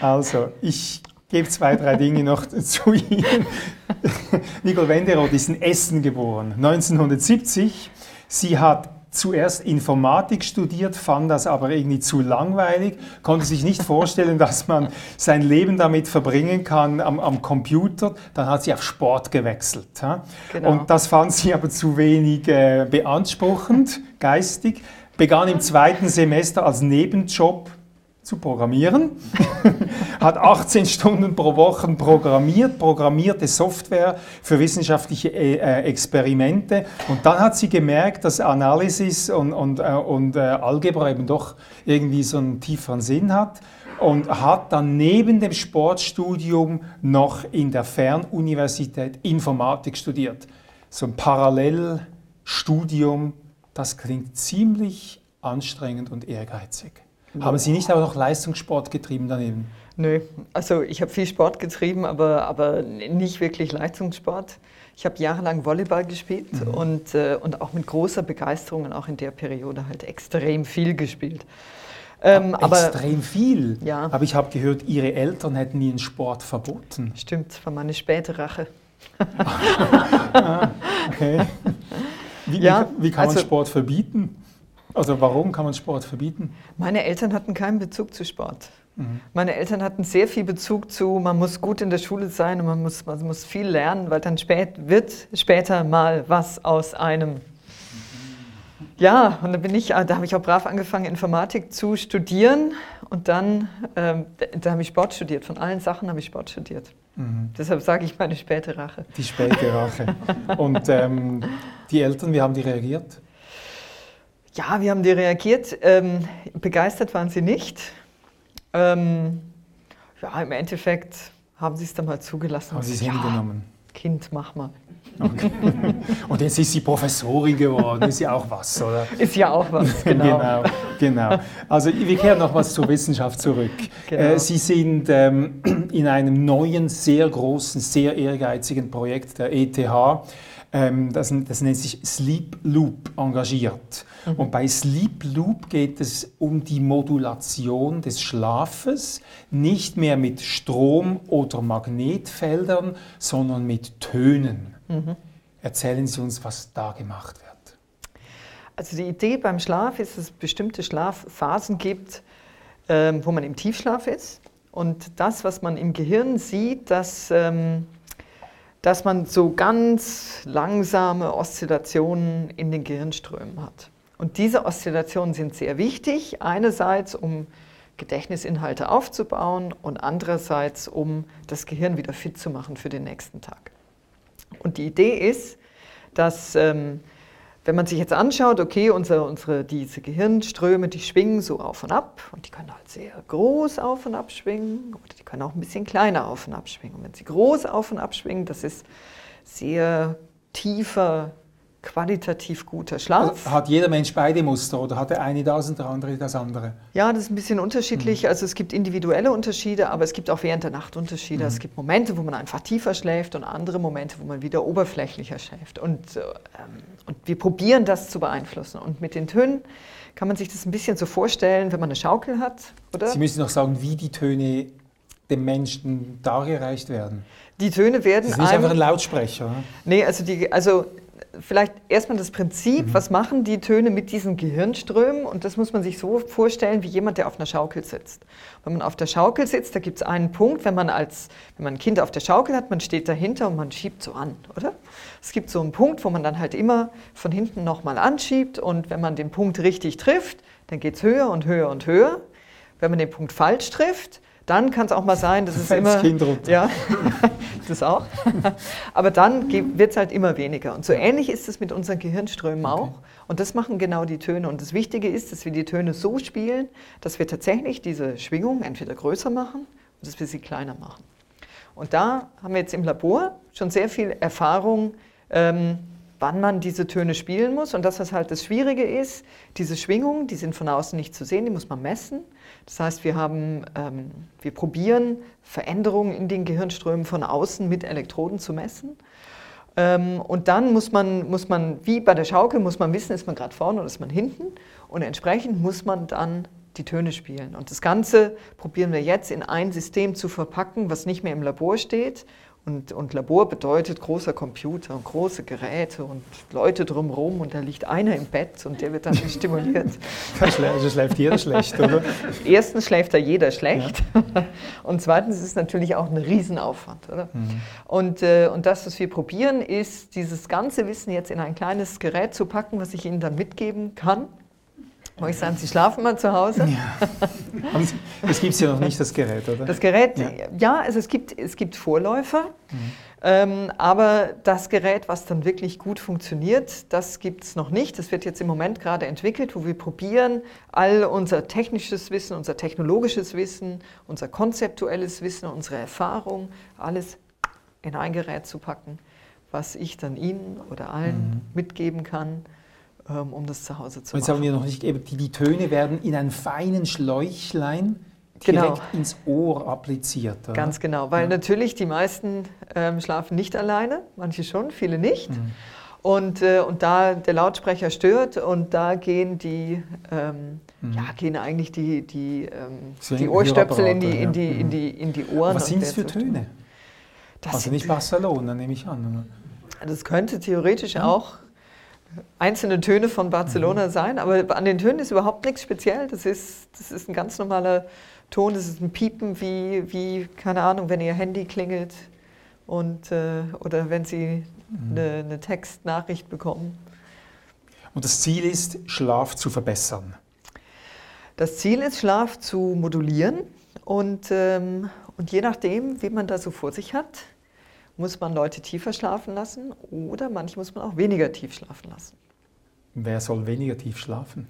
Also, ich gebe zwei, drei Dinge noch zu Ihnen. Nicole Wenderoth ist in Essen geboren, 1970. Sie hat zuerst Informatik studiert, fand das aber irgendwie zu langweilig, konnte sich nicht vorstellen, dass man sein Leben damit verbringen kann am, am Computer. Dann hat sie auf Sport gewechselt. Ja? Genau. Und das fand sie aber zu wenig äh, beanspruchend, geistig. Begann im zweiten Semester als Nebenjob zu programmieren, hat 18 Stunden pro Woche programmiert, programmierte Software für wissenschaftliche äh, äh, Experimente und dann hat sie gemerkt, dass Analysis und, und, äh, und Algebra eben doch irgendwie so einen tieferen Sinn hat und hat dann neben dem Sportstudium noch in der Fernuniversität Informatik studiert. So ein Parallelstudium, das klingt ziemlich anstrengend und ehrgeizig. Haben Sie nicht auch noch Leistungssport getrieben daneben? Nö, also ich habe viel Sport getrieben, aber, aber nicht wirklich Leistungssport. Ich habe jahrelang Volleyball gespielt mhm. und, äh, und auch mit großer Begeisterung und auch in der Periode halt extrem viel gespielt. Ähm, aber, extrem viel? Ja. Aber ich habe gehört, Ihre Eltern hätten Ihren Sport verboten. Stimmt, das war meine späte Rache. ah, okay. Wie, ja, wie, kann also, man Sport verbieten? Also warum kann man Sport verbieten? Meine Eltern hatten keinen Bezug zu Sport. Mhm. Meine Eltern hatten sehr viel Bezug zu, man muss gut in der Schule sein und man muss, man muss viel lernen, weil dann spät, wird später mal was aus einem. Ja, und da bin ich, da habe ich auch brav angefangen, Informatik zu studieren und dann, ähm, da habe ich Sport studiert. Von allen Sachen habe ich Sport studiert. Mhm. Deshalb sage ich meine späte Rache. Die späte Rache. und ähm, die Eltern, wie haben die reagiert? Ja, wie haben die reagiert? Ähm, begeistert waren sie nicht. Ähm, ja, im Endeffekt haben sie es dann mal zugelassen. Haben sie es ja, hingenommen? Kind, mach mal. Okay. Und jetzt ist sie Professorin geworden, ist ja auch was, oder? Ist ja auch was, genau. genau, genau. Also wir kehren noch was zur Wissenschaft zurück. Genau. Äh, sie sind ähm, in einem neuen, sehr großen, sehr ehrgeizigen Projekt der ETH ähm, das, das, nennt sich Sleep Loop engagiert. Mhm. Und bei Sleep Loop geht es um die Modulation des Schlafes, nicht mehr mit Strom- oder Magnetfeldern, sondern mit Tönen. Mhm. Erzählen Sie uns, was da gemacht wird. Also die Idee beim Schlaf ist, dass es bestimmte Schlafphasen gibt, ähm, wo man im Tiefschlaf ist. Und das, was man im Gehirn sieht, das ähm, dass man so ganz langsame Oszillationen in den Gehirnströmen hat. Und diese Oszillationen sind sehr wichtig, einerseits um Gedächtnisinhalte aufzubauen und andererseits um das Gehirn wieder fit zu machen für den nächsten Tag. Und die Idee ist, dass ähm, wenn man sich jetzt anschaut, okay, unsere, unsere, diese Gehirnströme, die schwingen so auf und ab und die können halt sehr groß auf und ab schwingen oder die können auch ein bisschen kleiner auf und ab schwingen. Und wenn sie groß auf und ab schwingen, das ist sehr tiefer qualitativ guter Schlaf. Also hat jeder Mensch beide Muster oder hat der eine das und der andere das andere? Ja, das ist ein bisschen unterschiedlich. Mhm. Also es gibt individuelle Unterschiede, aber es gibt auch während der Nacht Unterschiede. Mhm. Es gibt Momente, wo man einfach tiefer schläft und andere Momente, wo man wieder oberflächlicher schläft. Und, ähm, und wir probieren das zu beeinflussen. Und mit den Tönen kann man sich das ein bisschen so vorstellen, wenn man eine Schaukel hat, oder? Sie müssen noch sagen, wie die Töne dem Menschen dargereicht werden. Die Töne werden. Das ist nicht einfach ein Lautsprecher. Ne? Nee, also, die, also vielleicht erstmal das Prinzip, mhm. was machen die Töne mit diesen Gehirnströmen? Und das muss man sich so vorstellen wie jemand, der auf einer Schaukel sitzt. Wenn man auf der Schaukel sitzt, da gibt es einen Punkt, wenn man als wenn man ein Kind auf der Schaukel hat, man steht dahinter und man schiebt so an, oder? Es gibt so einen Punkt, wo man dann halt immer von hinten nochmal anschiebt und wenn man den Punkt richtig trifft, dann geht es höher und höher und höher. Wenn man den Punkt falsch trifft, dann kann es auch mal sein, dass es immer. Ja, das auch. Aber dann wird es halt immer weniger. Und so ähnlich ist es mit unseren Gehirnströmen okay. auch. Und das machen genau die Töne. Und das Wichtige ist, dass wir die Töne so spielen, dass wir tatsächlich diese Schwingung entweder größer machen oder dass wir sie kleiner machen. Und da haben wir jetzt im Labor schon sehr viel Erfahrung, ähm, wann man diese Töne spielen muss. Und das, was halt das Schwierige ist, diese Schwingungen, die sind von außen nicht zu sehen, die muss man messen. Das heißt, wir, haben, ähm, wir probieren Veränderungen in den Gehirnströmen von außen mit Elektroden zu messen. Ähm, und dann muss man, muss man, wie bei der Schaukel, muss man wissen, ist man gerade vorne oder ist man hinten. Und entsprechend muss man dann die Töne spielen. Und das Ganze probieren wir jetzt in ein System zu verpacken, was nicht mehr im Labor steht und, und, Labor bedeutet großer Computer und große Geräte und Leute drumherum und da liegt einer im Bett und der wird dann stimuliert. Also schläft jeder schlecht, oder? Erstens schläft da jeder schlecht ja. und zweitens ist es natürlich auch ein Riesenaufwand. Oder? Mhm. Und, äh, und das, was wir probieren, ist, dieses ganze Wissen jetzt in ein kleines Gerät zu packen, was ich Ihnen dann mitgeben kann wollte ich sagen, Sie schlafen mal zu Hause? Ja. Es gibt ja noch nicht, das Gerät, oder? Das Gerät, ja, ja also es gibt, es gibt Vorläufer, mhm. ähm, aber das Gerät, was dann wirklich gut funktioniert, das gibt es noch nicht. Das wird jetzt im Moment gerade entwickelt, wo wir probieren, all unser technisches Wissen, unser technologisches Wissen, unser konzeptuelles Wissen, unsere Erfahrung, alles in ein Gerät zu packen, was ich dann Ihnen oder allen mhm. mitgeben kann um das zu Hause zu Und jetzt machen. haben wir noch nicht, die, die Töne werden in einen feinen Schläuchlein direkt genau. ins Ohr appliziert. Oder? Ganz genau, weil ja. natürlich die meisten ähm, schlafen nicht alleine, manche schon, viele nicht. Mhm. Und, äh, und da der Lautsprecher stört und da gehen die, ähm, mhm. ja, gehen eigentlich die, die, ähm, die Ohrstöpsel in die, in, die, ja. in, die, in die Ohren. Was sind es für Töne? Das also nicht Barcelona, nehme ich an. Das könnte theoretisch mhm. auch einzelne Töne von Barcelona mhm. sein, aber an den Tönen ist überhaupt nichts speziell. Das ist, das ist ein ganz normaler Ton, das ist ein Piepen wie, wie keine Ahnung, wenn Ihr Handy klingelt und, äh, oder wenn Sie mhm. eine, eine Textnachricht bekommen. Und das Ziel ist, Schlaf zu verbessern. Das Ziel ist, Schlaf zu modulieren und, ähm, und je nachdem, wie man da so vor sich hat, muss man Leute tiefer schlafen lassen oder manche muss man auch weniger tief schlafen lassen. Wer soll weniger tief schlafen?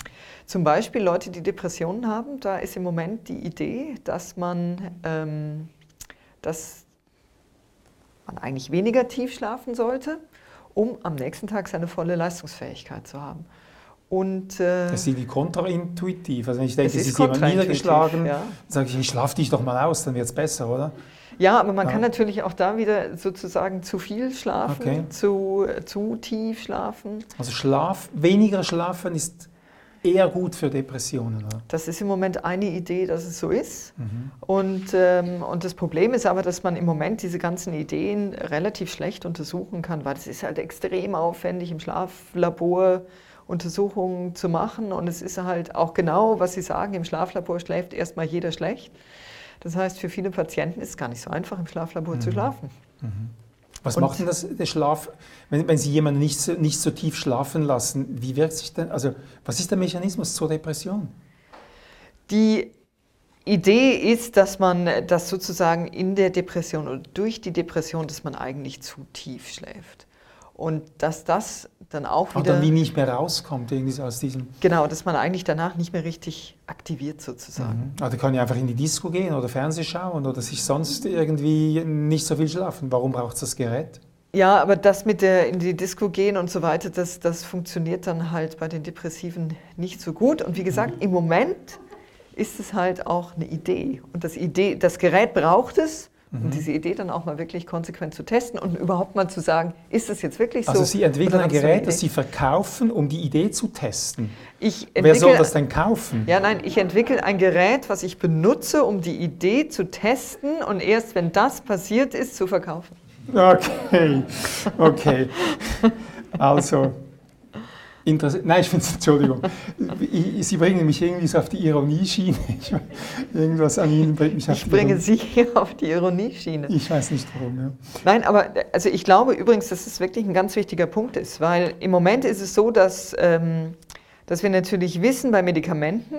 Zum Beispiel Leute, die Depressionen haben. Da ist im Moment die Idee, dass man, ähm, dass man eigentlich weniger tief schlafen sollte, um am nächsten Tag seine volle Leistungsfähigkeit zu haben. Und, äh, das ist irgendwie kontraintuitiv. Also wenn ich denke, es ist, ist jemand niedergeschlagen, ja. sage ich, ich schlaf dich doch mal aus, dann wird es besser, oder? Ja, aber man ja. kann natürlich auch da wieder sozusagen zu viel schlafen, okay. zu, zu tief schlafen. Also Schlaf, weniger schlafen ist eher gut für Depressionen. Oder? Das ist im Moment eine Idee, dass es so ist. Mhm. Und, ähm, und das Problem ist aber, dass man im Moment diese ganzen Ideen relativ schlecht untersuchen kann, weil es ist halt extrem aufwendig im Schlaflabor Untersuchungen zu machen. Und es ist halt auch genau, was Sie sagen, im Schlaflabor schläft erstmal jeder schlecht. Das heißt, für viele Patienten ist es gar nicht so einfach, im Schlaflabor mhm. zu schlafen. Mhm. Was und macht denn das, der Schlaf, wenn, wenn Sie jemanden nicht so, nicht so tief schlafen lassen? Wie wirkt sich denn, also was ist der Mechanismus zur Depression? Die Idee ist, dass man das sozusagen in der Depression oder durch die Depression, dass man eigentlich zu tief schläft. Und dass das dann auch wieder... Und dann wie nicht mehr rauskommt irgendwie aus diesem... Genau, dass man eigentlich danach nicht mehr richtig aktiviert sozusagen. Mhm. Also kann ich einfach in die Disco gehen oder Fernsehen schauen oder sich sonst irgendwie nicht so viel schlafen. Warum braucht es das Gerät? Ja, aber das mit der in die Disco gehen und so weiter, das, das funktioniert dann halt bei den Depressiven nicht so gut. Und wie gesagt, mhm. im Moment ist es halt auch eine Idee. Und das, Idee, das Gerät braucht es, Mhm. Und diese Idee dann auch mal wirklich konsequent zu testen und überhaupt mal zu sagen, ist das jetzt wirklich also so? Also Sie entwickeln ein Gerät, das Sie verkaufen, um die Idee zu testen. Wer soll das denn kaufen? Ja, nein, ich entwickle ein Gerät, was ich benutze, um die Idee zu testen und erst wenn das passiert ist, zu verkaufen. Okay, okay. Also, Interessant. Nein, ich finde es, Entschuldigung. Sie bringen mich irgendwie so auf die Ironieschiene. irgendwas an Ihnen bringt mich auf ich die bringe Sie auf die Ironieschiene. Ich weiß nicht warum, ja. Nein, aber also ich glaube übrigens, dass es wirklich ein ganz wichtiger Punkt ist, weil im Moment ist es so, dass, ähm, dass wir natürlich wissen bei Medikamenten,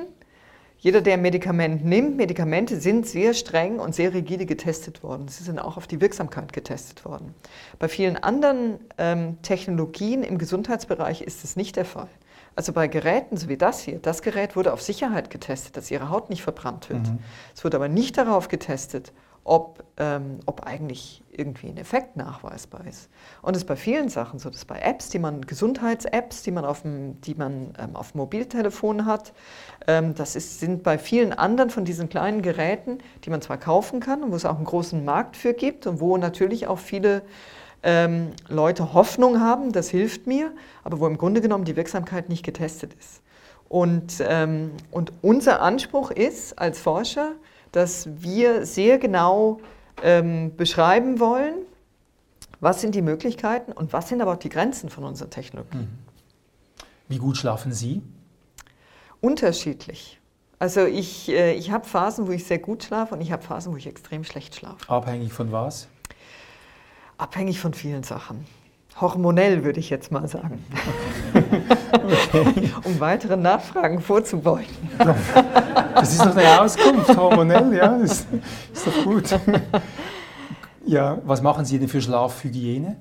jeder, der ein Medikament nimmt, Medikamente sind sehr streng und sehr rigide getestet worden. Sie sind auch auf die Wirksamkeit getestet worden. Bei vielen anderen ähm, Technologien im Gesundheitsbereich ist es nicht der Fall. Also bei Geräten, so wie das hier, das Gerät wurde auf Sicherheit getestet, dass Ihre Haut nicht verbrannt wird. Mhm. Es wurde aber nicht darauf getestet, ob, ähm, ob eigentlich irgendwie ein Effekt nachweisbar ist. Und das ist bei vielen Sachen so, das ist bei Apps, die man, Gesundheits-Apps, die man auf dem, die man, ähm, auf Mobiltelefon hat, ähm, das ist, sind bei vielen anderen von diesen kleinen Geräten, die man zwar kaufen kann und wo es auch einen großen Markt für gibt und wo natürlich auch viele ähm, Leute Hoffnung haben, das hilft mir, aber wo im Grunde genommen die Wirksamkeit nicht getestet ist. Und, ähm, und unser Anspruch ist als Forscher, dass wir sehr genau ähm, beschreiben wollen, was sind die Möglichkeiten und was sind aber auch die Grenzen von unserer Technologie. Mhm. Wie gut schlafen Sie? Unterschiedlich. Also ich, äh, ich habe Phasen, wo ich sehr gut schlafe und ich habe Phasen, wo ich extrem schlecht schlafe. Abhängig von was? Abhängig von vielen Sachen. Hormonell würde ich jetzt mal sagen. Okay. um weitere Nachfragen vorzubeugen. Das ist doch eine Auskunft, hormonell, ja, das ist doch gut. Ja, was machen Sie denn für Schlafhygiene?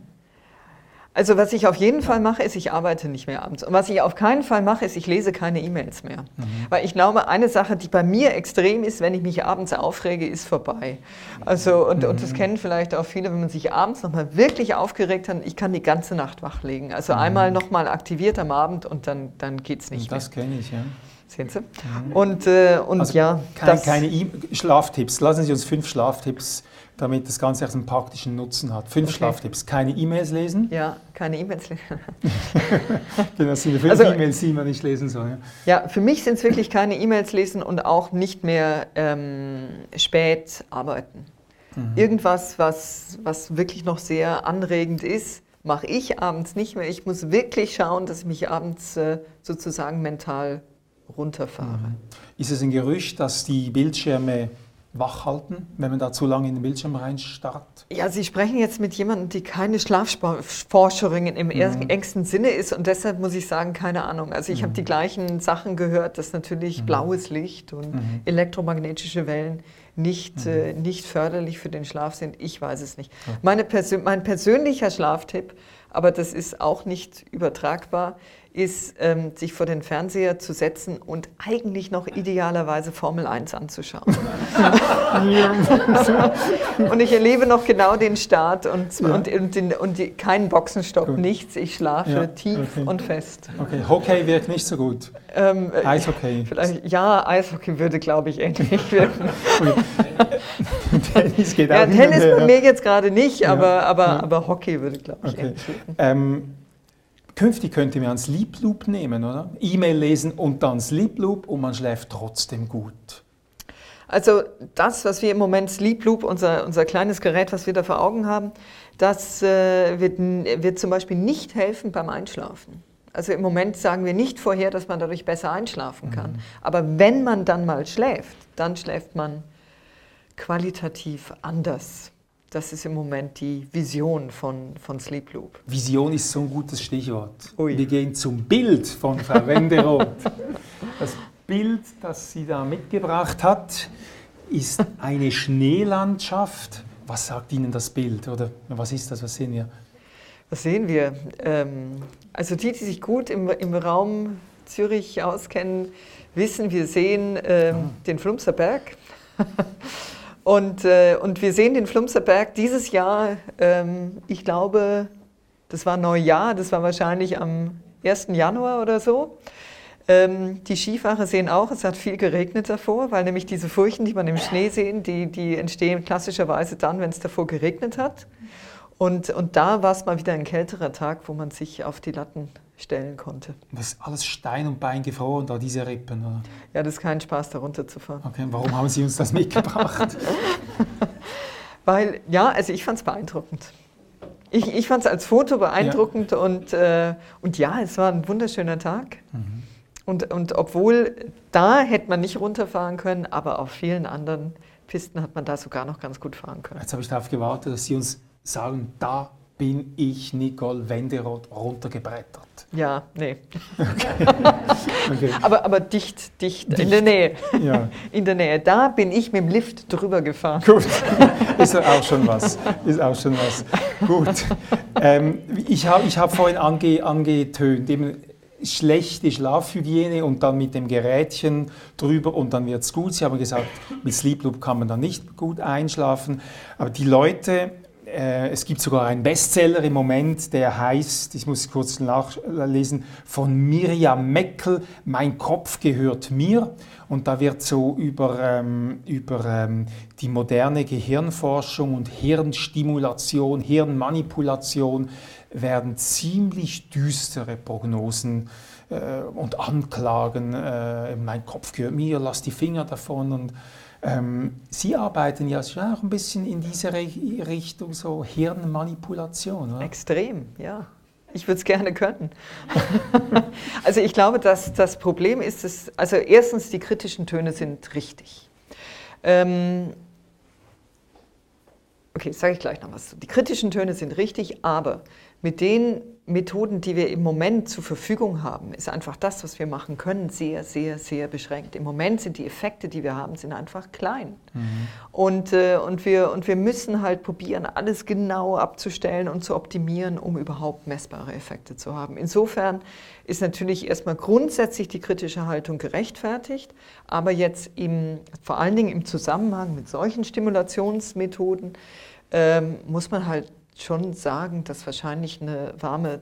Also was ich auf jeden Fall mache, ist, ich arbeite nicht mehr abends. Und was ich auf keinen Fall mache, ist, ich lese keine E-Mails mehr. Mhm. Weil ich glaube, eine Sache, die bei mir extrem ist, wenn ich mich abends aufrege, ist vorbei. Also, und, mhm. und das kennen vielleicht auch viele, wenn man sich abends nochmal wirklich aufgeregt hat, ich kann die ganze Nacht wachlegen. Also mhm. einmal nochmal aktiviert am Abend und dann, dann geht es nicht das mehr. Das kenne ich, ja. Sehen Sie? Mhm. Und, äh, und also ja. Kein, keine e Schlaftipps. Lassen Sie uns fünf Schlaftipps damit das Ganze auch einen praktischen Nutzen hat. Fünf okay. Schlaftipps. Keine E-Mails lesen. Ja, keine E-Mails lesen. genau, das sind fünf also, E-Mails, die man nicht lesen soll. Ja, ja für mich sind es wirklich keine E-Mails lesen und auch nicht mehr ähm, spät arbeiten. Mhm. Irgendwas, was, was wirklich noch sehr anregend ist, mache ich abends nicht mehr. Ich muss wirklich schauen, dass ich mich abends äh, sozusagen mental runterfahre. Mhm. Ist es ein Gerücht, dass die Bildschirme wach halten, wenn man da zu lange in den Bildschirm reinstarrt? Ja, Sie sprechen jetzt mit jemandem, die keine Schlafforscherin im mhm. engsten Sinne ist und deshalb muss ich sagen, keine Ahnung. Also ich mhm. habe die gleichen Sachen gehört, dass natürlich mhm. blaues Licht und mhm. elektromagnetische Wellen nicht, mhm. äh, nicht förderlich für den Schlaf sind. Ich weiß es nicht. Meine Persön mein persönlicher Schlaftipp, aber das ist auch nicht übertragbar, ist, ähm, sich vor den Fernseher zu setzen und eigentlich noch idealerweise Formel 1 anzuschauen. und ich erlebe noch genau den Start und, ja. und, und, den, und die, keinen Boxenstopp, gut. nichts. Ich schlafe ja, tief okay. und fest. Okay, Hockey wirkt nicht so gut. Ähm, äh, Eishockey. Ja, Eishockey würde, glaube ich, ähnlich wirken. Tennis geht ja, auch Tennis bei mir jetzt gerade nicht, aber, aber, aber Hockey würde, glaube ich, okay. ähnlich wirken. Ähm, Künftig könnte man Sleep Loop nehmen, oder? E-Mail lesen und dann Sleep Loop und man schläft trotzdem gut. Also das, was wir im Moment Sleep Loop, unser, unser kleines Gerät, was wir da vor Augen haben, das äh, wird, wird zum Beispiel nicht helfen beim Einschlafen. Also im Moment sagen wir nicht vorher, dass man dadurch besser einschlafen kann. Mhm. Aber wenn man dann mal schläft, dann schläft man qualitativ anders. Das ist im Moment die Vision von, von Sleep Loop. Vision ist so ein gutes Stichwort. Ui. Wir gehen zum Bild von Frau Wenderoth. das Bild, das sie da mitgebracht hat, ist eine Schneelandschaft. Was sagt Ihnen das Bild? Oder was ist das? Was sehen wir? Was sehen wir? Ähm, also die, die sich gut im, im Raum Zürich auskennen, wissen, wir sehen ähm, ah. den Flumser Berg. Und, äh, und wir sehen den Flumserberg dieses Jahr, ähm, ich glaube, das war Neujahr, das war wahrscheinlich am 1. Januar oder so. Ähm, die Skifahrer sehen auch, es hat viel geregnet davor, weil nämlich diese Furchen, die man im Schnee sehen, die, die entstehen klassischerweise dann, wenn es davor geregnet hat. Und, und da war es mal wieder ein kälterer Tag, wo man sich auf die Latten stellen konnte. Das ist alles Stein und Bein gefroren, da diese Rippen, oder? Ja, das ist kein Spaß, da runterzufahren. Okay, warum haben Sie uns das mitgebracht? Weil, ja, also ich fand es beeindruckend. Ich, ich fand es als Foto beeindruckend ja. Und, äh, und ja, es war ein wunderschöner Tag. Mhm. Und, und obwohl da hätte man nicht runterfahren können, aber auf vielen anderen Pisten hat man da sogar noch ganz gut fahren können. Jetzt habe ich darauf gewartet, dass Sie uns sagen, da bin ich Nicole Wenderoth runtergebrettert. Ja, nee. Okay. okay. aber, aber dicht, dicht, dicht, in der Nähe. Ja. In der Nähe. Da bin ich mit dem Lift drüber gefahren. Gut, ist auch schon was. Ist auch schon was. Gut. Ähm, ich habe ich hab vorhin ange, angetönt, eben schlechte Schlafhygiene und dann mit dem Gerätchen drüber und dann wird es gut. Sie haben gesagt, mit Sleep Loop kann man dann nicht gut einschlafen. Aber die Leute es gibt sogar einen Bestseller im Moment, der heißt, ich muss kurz nachlesen, von Miriam Meckel, Mein Kopf gehört mir. Und da wird so über, ähm, über ähm, die moderne Gehirnforschung und Hirnstimulation, Hirnmanipulation werden ziemlich düstere Prognosen äh, und Anklagen. Äh, mein Kopf gehört mir, lass die Finger davon und ähm, Sie arbeiten ja schon auch ein bisschen in diese Richtung, so Hirnmanipulation. Oder? Extrem, ja. Ich würde es gerne können. also ich glaube, dass das Problem ist, dass, also erstens, die kritischen Töne sind richtig. Ähm, okay, sage ich gleich noch was. Die kritischen Töne sind richtig, aber mit den Methoden, die wir im Moment zur Verfügung haben, ist einfach das, was wir machen können, sehr, sehr, sehr beschränkt. Im Moment sind die Effekte, die wir haben, sind einfach klein. Mhm. Und, äh, und, wir, und wir müssen halt probieren, alles genau abzustellen und zu optimieren, um überhaupt messbare Effekte zu haben. Insofern ist natürlich erstmal grundsätzlich die kritische Haltung gerechtfertigt, aber jetzt im, vor allen Dingen im Zusammenhang mit solchen Stimulationsmethoden ähm, muss man halt schon sagen, dass wahrscheinlich eine warme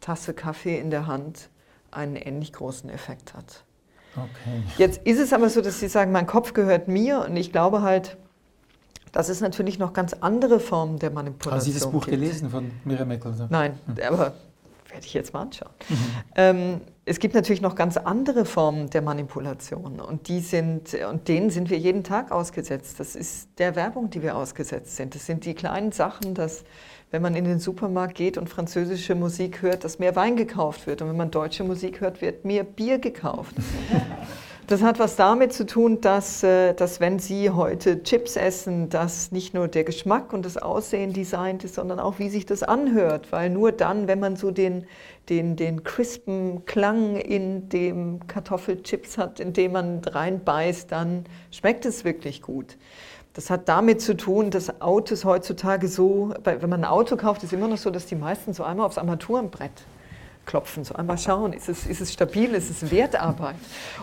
Tasse Kaffee in der Hand einen ähnlich großen Effekt hat. Okay. Jetzt ist es aber so, dass Sie sagen, mein Kopf gehört mir und ich glaube halt, dass es natürlich noch ganz andere Formen der Manipulation Haben Sie das Buch gibt. gelesen von Miriam Meckel? Nein, hm. aber werde ich jetzt mal anschauen. Mhm. Ähm, es gibt natürlich noch ganz andere Formen der Manipulation und, die sind, und denen sind wir jeden Tag ausgesetzt. Das ist der Werbung, die wir ausgesetzt sind. Das sind die kleinen Sachen, dass wenn man in den Supermarkt geht und französische Musik hört, dass mehr Wein gekauft wird und wenn man deutsche Musik hört, wird mehr Bier gekauft. Das hat was damit zu tun, dass, äh, dass wenn Sie heute Chips essen, dass nicht nur der Geschmack und das Aussehen designt ist, sondern auch wie sich das anhört. Weil nur dann, wenn man so den, den, den crispen Klang in dem Kartoffelchips hat, in dem man reinbeißt, dann schmeckt es wirklich gut. Das hat damit zu tun, dass Autos heutzutage so, wenn man ein Auto kauft, ist immer noch so, dass die meisten so einmal aufs Armaturenbrett klopfen, so einmal schauen, ist es, ist es stabil, ist es Wertarbeit.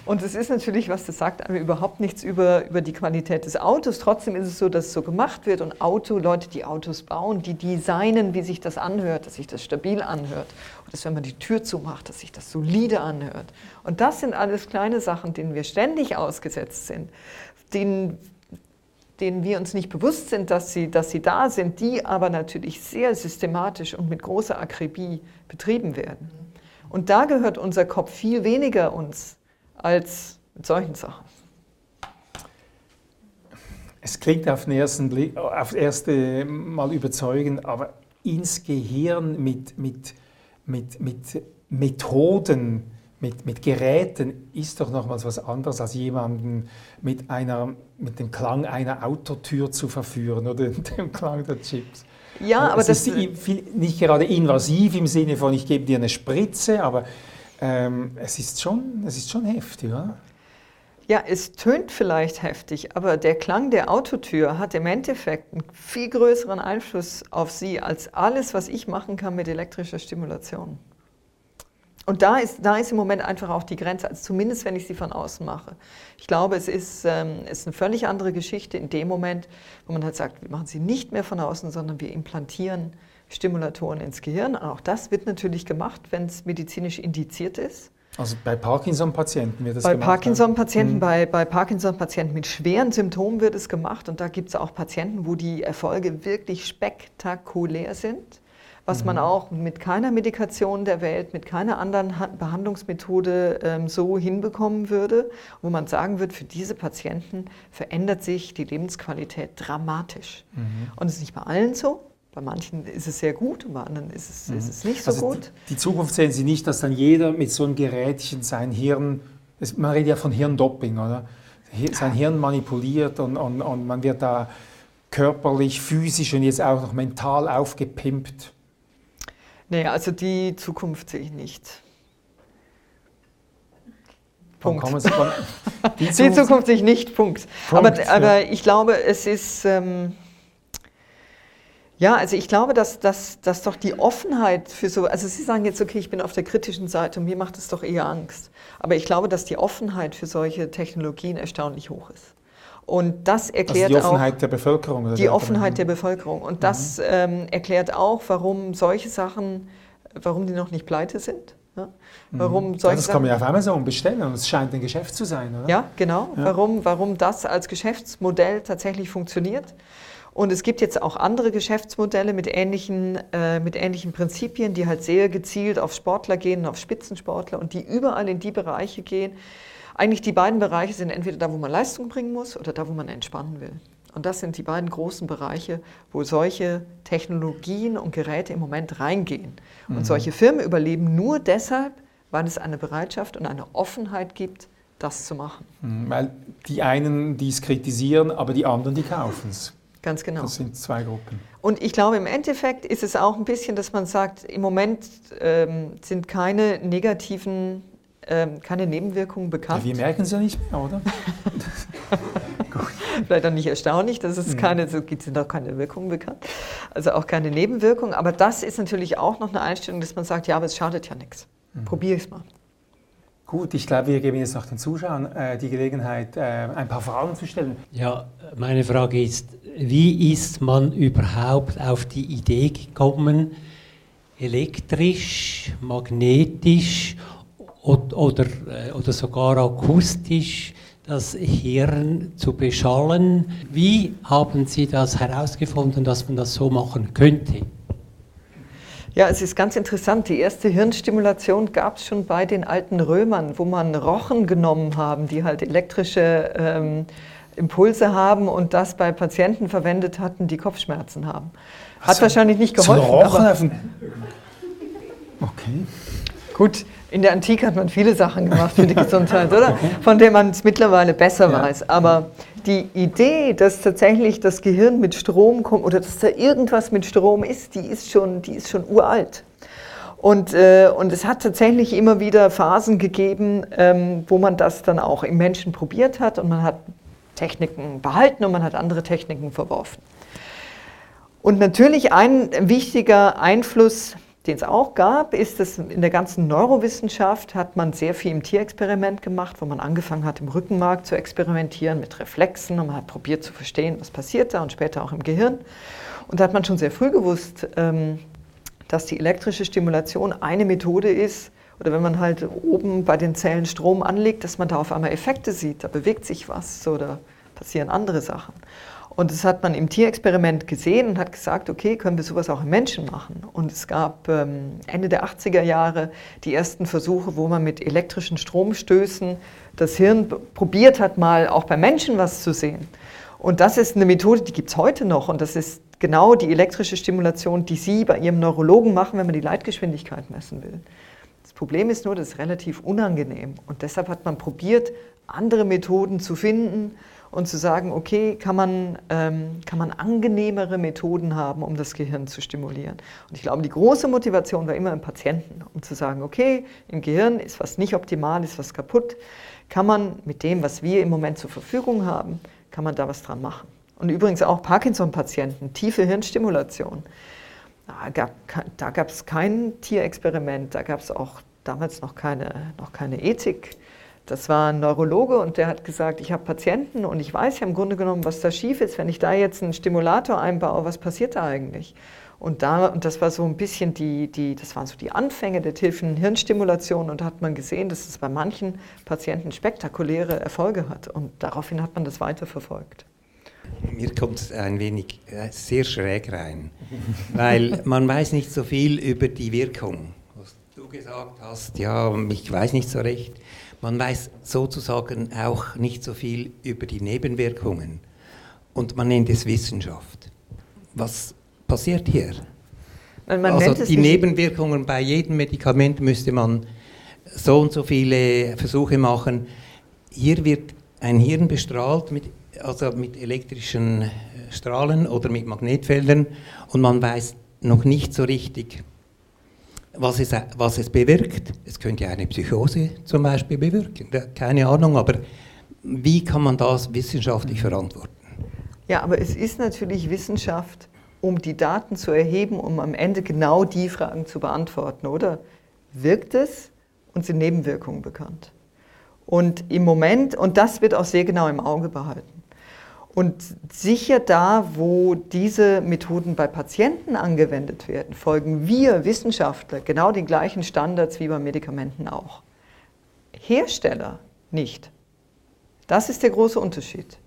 Und es ist natürlich, was das sagt, einem überhaupt nichts über, über die Qualität des Autos. Trotzdem ist es so, dass es so gemacht wird und Auto, Leute, die Autos bauen, die designen, wie sich das anhört, dass sich das stabil anhört. Und dass, wenn man die Tür zumacht, dass sich das solide anhört. Und das sind alles kleine Sachen, denen wir ständig ausgesetzt sind, denen denen wir uns nicht bewusst sind, dass sie, dass sie da sind, die aber natürlich sehr systematisch und mit großer Akribie betrieben werden. Und da gehört unser Kopf viel weniger uns als mit solchen Sachen. Es klingt auf den ersten Blick, auf das erste Mal überzeugend, aber ins Gehirn mit, mit, mit, mit Methoden mit, mit Geräten ist doch nochmals was anderes, als jemanden mit, einer, mit dem Klang einer Autotür zu verführen oder dem Klang der Chips. Ja, aber es das ist nicht gerade invasiv im Sinne von, ich gebe dir eine Spritze, aber ähm, es, ist schon, es ist schon heftig, oder? Ja, es tönt vielleicht heftig, aber der Klang der Autotür hat im Endeffekt einen viel größeren Einfluss auf Sie als alles, was ich machen kann mit elektrischer Stimulation. Und da ist, da ist im Moment einfach auch die Grenze, also zumindest wenn ich sie von außen mache. Ich glaube, es ist, ähm, ist eine völlig andere Geschichte in dem Moment, wo man halt sagt, wir machen sie nicht mehr von außen, sondern wir implantieren Stimulatoren ins Gehirn. Auch das wird natürlich gemacht, wenn es medizinisch indiziert ist. Also bei Parkinson-Patienten wird das bei gemacht? Parkinson-Patienten, mhm. bei, bei Parkinson-Patienten mit schweren Symptomen wird es gemacht. Und da gibt es auch Patienten, wo die Erfolge wirklich spektakulär sind was man mhm. auch mit keiner Medikation der Welt, mit keiner anderen Behandlungsmethode ähm, so hinbekommen würde, wo man sagen wird, für diese Patienten verändert sich die Lebensqualität dramatisch. Mhm. Und es ist nicht bei allen so. Bei manchen ist es sehr gut und bei anderen ist es, mhm. ist es nicht so also gut. Die, die, Zukunft sehen Sie nicht, dass dann jeder mit so einem Gerätchen sein Hirn, man redet ja von Hirndoping, oder? Sein Hirn manipuliert und, und, und man wird da körperlich, physisch und jetzt auch noch mental aufgepimpt. Nee, also die Zukunft sehe ich nicht. Punkt. die, Zukunft? die Zukunft sehe ich nicht, Punkt. Punkt aber, ja. aber ich glaube, es ist... Ähm, ja, also ich glaube, dass, dass, dass doch die Offenheit für so, also Sie sagen jetzt, okay, ich bin auf der kritischen Seite und mir macht es doch eher Angst. Aber ich glaube, dass die Offenheit für solche Technologien erstaunlich hoch ist. Und das erklärt also die Offenheit auch der Bevölkerung. Oder die Offenheit der Bevölkerung. Und das mhm. ähm, erklärt auch, warum solche Sachen, warum die noch nicht pleite sind. Ja? Warum mhm. solche das kann man ja auf Amazon bestellen und es scheint ein Geschäft zu sein, oder? Ja, genau. Ja. Warum, warum das als Geschäftsmodell tatsächlich funktioniert. Und es gibt jetzt auch andere Geschäftsmodelle mit ähnlichen, äh, mit ähnlichen Prinzipien, die halt sehr gezielt auf Sportler gehen, auf Spitzensportler und die überall in die Bereiche gehen, eigentlich die beiden Bereiche sind entweder da, wo man Leistung bringen muss oder da, wo man entspannen will. Und das sind die beiden großen Bereiche, wo solche Technologien und Geräte im Moment reingehen. Und mhm. solche Firmen überleben nur deshalb, weil es eine Bereitschaft und eine Offenheit gibt, das zu machen. Mhm, weil die einen, die es kritisieren, aber die anderen, die kaufen es. Ganz genau. Das sind zwei Gruppen. Und ich glaube, im Endeffekt ist es auch ein bisschen, dass man sagt, im Moment ähm, sind keine negativen ähm, keine Nebenwirkungen bekannt. Ja, wir merken es ja nicht mehr, oder? Vielleicht auch nicht erstaunlich, dass es mhm. keine, so sind auch keine Wirkungen bekannt, also auch keine Nebenwirkungen. Aber das ist natürlich auch noch eine Einstellung, dass man sagt, ja, aber es schadet ja nichts. Mhm. Probiere ich es mal. Gut, ich glaube, wir geben jetzt noch den Zuschauern äh, die Gelegenheit, äh, ein paar Fragen zu stellen. Ja, meine Frage ist, wie ist man überhaupt auf die Idee gekommen, elektrisch, magnetisch oder, äh, oder sogar akustisch das Hirn zu beschallen. Wie haben Sie das herausgefunden, dass man das so machen könnte? Ja, es ist ganz interessant. Die erste Hirnstimulation gab es schon bei den alten Römern, wo man Rochen genommen haben, die halt elektrische ähm, Impulse haben und das bei Patienten verwendet hatten, die Kopfschmerzen haben. Hat also, wahrscheinlich nicht geholfen. Rochen okay. Gut, in der Antike hat man viele Sachen gemacht für die Gesundheit, oder? Von denen man es mittlerweile besser ja. weiß. Aber die Idee, dass tatsächlich das Gehirn mit Strom kommt oder dass da irgendwas mit Strom ist, die ist schon, die ist schon uralt. Und, äh, und es hat tatsächlich immer wieder Phasen gegeben, ähm, wo man das dann auch im Menschen probiert hat und man hat Techniken behalten und man hat andere Techniken verworfen. Und natürlich ein wichtiger Einfluss den es auch gab, ist, dass in der ganzen Neurowissenschaft hat man sehr viel im Tierexperiment gemacht, wo man angefangen hat, im Rückenmark zu experimentieren mit Reflexen und man hat probiert zu verstehen, was passiert da und später auch im Gehirn. Und da hat man schon sehr früh gewusst, ähm, dass die elektrische Stimulation eine Methode ist, oder wenn man halt oben bei den Zellen Strom anlegt, dass man da auf einmal Effekte sieht, da bewegt sich was oder passieren andere Sachen. Und das hat man im Tierexperiment gesehen und hat gesagt, okay, können wir sowas auch im Menschen machen? Und es gab ähm, Ende der 80er Jahre die ersten Versuche, wo man mit elektrischen Stromstößen das Hirn probiert hat, mal auch bei Menschen was zu sehen. Und das ist eine Methode, die gibt es heute noch. Und das ist genau die elektrische Stimulation, die Sie bei Ihrem Neurologen machen, wenn man die Leitgeschwindigkeit messen will. Das Problem ist nur, das ist relativ unangenehm. Und deshalb hat man probiert, andere Methoden zu finden, und zu sagen, okay, kann man, ähm, kann man angenehmere Methoden haben, um das Gehirn zu stimulieren. Und ich glaube, die große Motivation war immer im Patienten, um zu sagen, okay, im Gehirn ist was nicht optimal, ist was kaputt, kann man mit dem, was wir im Moment zur Verfügung haben, kann man da was dran machen. Und übrigens auch Parkinson-Patienten, tiefe Hirnstimulation. Da gab es kein Tierexperiment, da gab es auch damals noch keine, noch keine Ethik. Das war ein Neurologe und der hat gesagt, ich habe Patienten und ich weiß ja im Grunde genommen, was da schief ist. Wenn ich da jetzt einen Stimulator einbaue, was passiert da eigentlich? Und, da, und das war so ein bisschen die, die, das waren so die Anfänge der tiefen Hirnstimulation und da hat man gesehen, dass es bei manchen Patienten spektakuläre Erfolge hat. Und daraufhin hat man das weiterverfolgt. Mir kommt es ein wenig äh, sehr schräg rein, weil man weiß nicht so viel über die Wirkung. Was du gesagt hast, ja, ich weiß nicht so recht. Man weiß sozusagen auch nicht so viel über die Nebenwirkungen und man nennt es Wissenschaft. Was passiert hier? also die Nebenwirkungen bei jedem Medikament müsste man so und so viele Versuche machen. Hier wird ein Hirn bestrahlt mit, also mit elektrischen Strahlen oder mit Magnetfeldern und man weiß noch nicht so richtig, was es, was es bewirkt. Es könnte eine Psychose zum Beispiel bewirken, keine Ahnung, aber wie kann man das wissenschaftlich verantworten? Ja, aber es ist natürlich Wissenschaft, um die Daten zu erheben, um am Ende genau die Fragen zu beantworten, oder? Wirkt es und sind Nebenwirkungen bekannt? Und im Moment, und das wird auch sehr genau im Auge behalten. Und sicher da, wo diese Methoden bei Patienten angewendet werden, folgen wir Wissenschaftler genau den gleichen Standards wie bei Medikamenten auch. Hersteller nicht. Das ist der große Unterschied.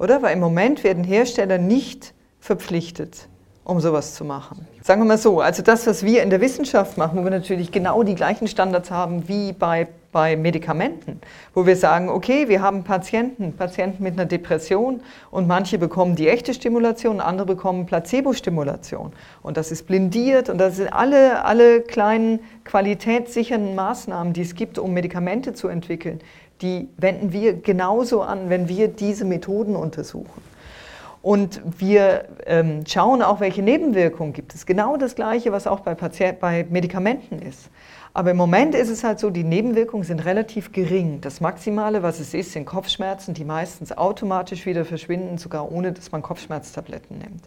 Oder? Weil im Moment werden Hersteller nicht verpflichtet, um sowas zu machen. Sagen wir mal so, also das, was wir in der Wissenschaft machen, wo wir natürlich genau die gleichen Standards haben wie bei, bei Medikamenten, wo wir sagen, okay, wir haben Patienten, Patienten mit einer Depression und manche bekommen die echte Stimulation, andere bekommen Placebo-Stimulation. Und das ist blindiert und das sind alle, alle kleinen qualitätssichernden Maßnahmen, die es gibt, um Medikamente zu entwickeln, die wenden wir genauso an, wenn wir diese Methoden untersuchen. Und wir ähm, schauen auch, welche Nebenwirkungen gibt es. Genau das Gleiche, was auch bei, Patient, bei Medikamenten ist. Aber im Moment ist es halt so, die Nebenwirkungen sind relativ gering. Das Maximale, was es ist, sind Kopfschmerzen, die meistens automatisch wieder verschwinden, sogar ohne dass man Kopfschmerztabletten nimmt.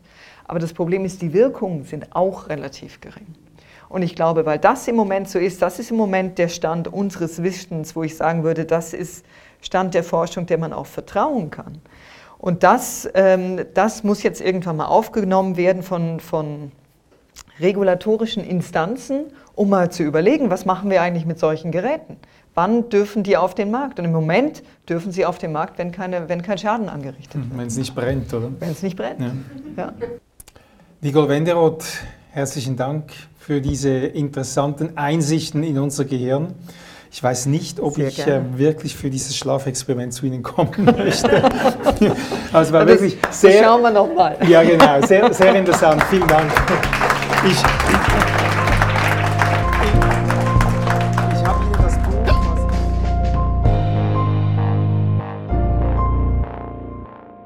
Aber das Problem ist, die Wirkungen sind auch relativ gering. Und ich glaube, weil das im Moment so ist, das ist im Moment der Stand unseres Wissens, wo ich sagen würde, das ist Stand der Forschung, der man auch vertrauen kann. Und das, ähm, das muss jetzt irgendwann mal aufgenommen werden von, von regulatorischen Instanzen, um mal zu überlegen, was machen wir eigentlich mit solchen Geräten? Wann dürfen die auf den Markt? Und im Moment dürfen sie auf den Markt, wenn, keine, wenn kein Schaden angerichtet hm, wird. Wenn es nicht brennt, oder? Wenn es nicht brennt. Ja. ja. Nicole Wenderoth, herzlichen Dank für diese interessanten Einsichten in unser Gehirn. Ich weiß nicht, ob Sehr ich äh, wirklich für dieses Schlafexperiment zu Ihnen kommen möchte. also war wirklich sehr. Schauen wir nochmal. Ja, genau, sehr, sehr interessant. Vielen Dank. Ich,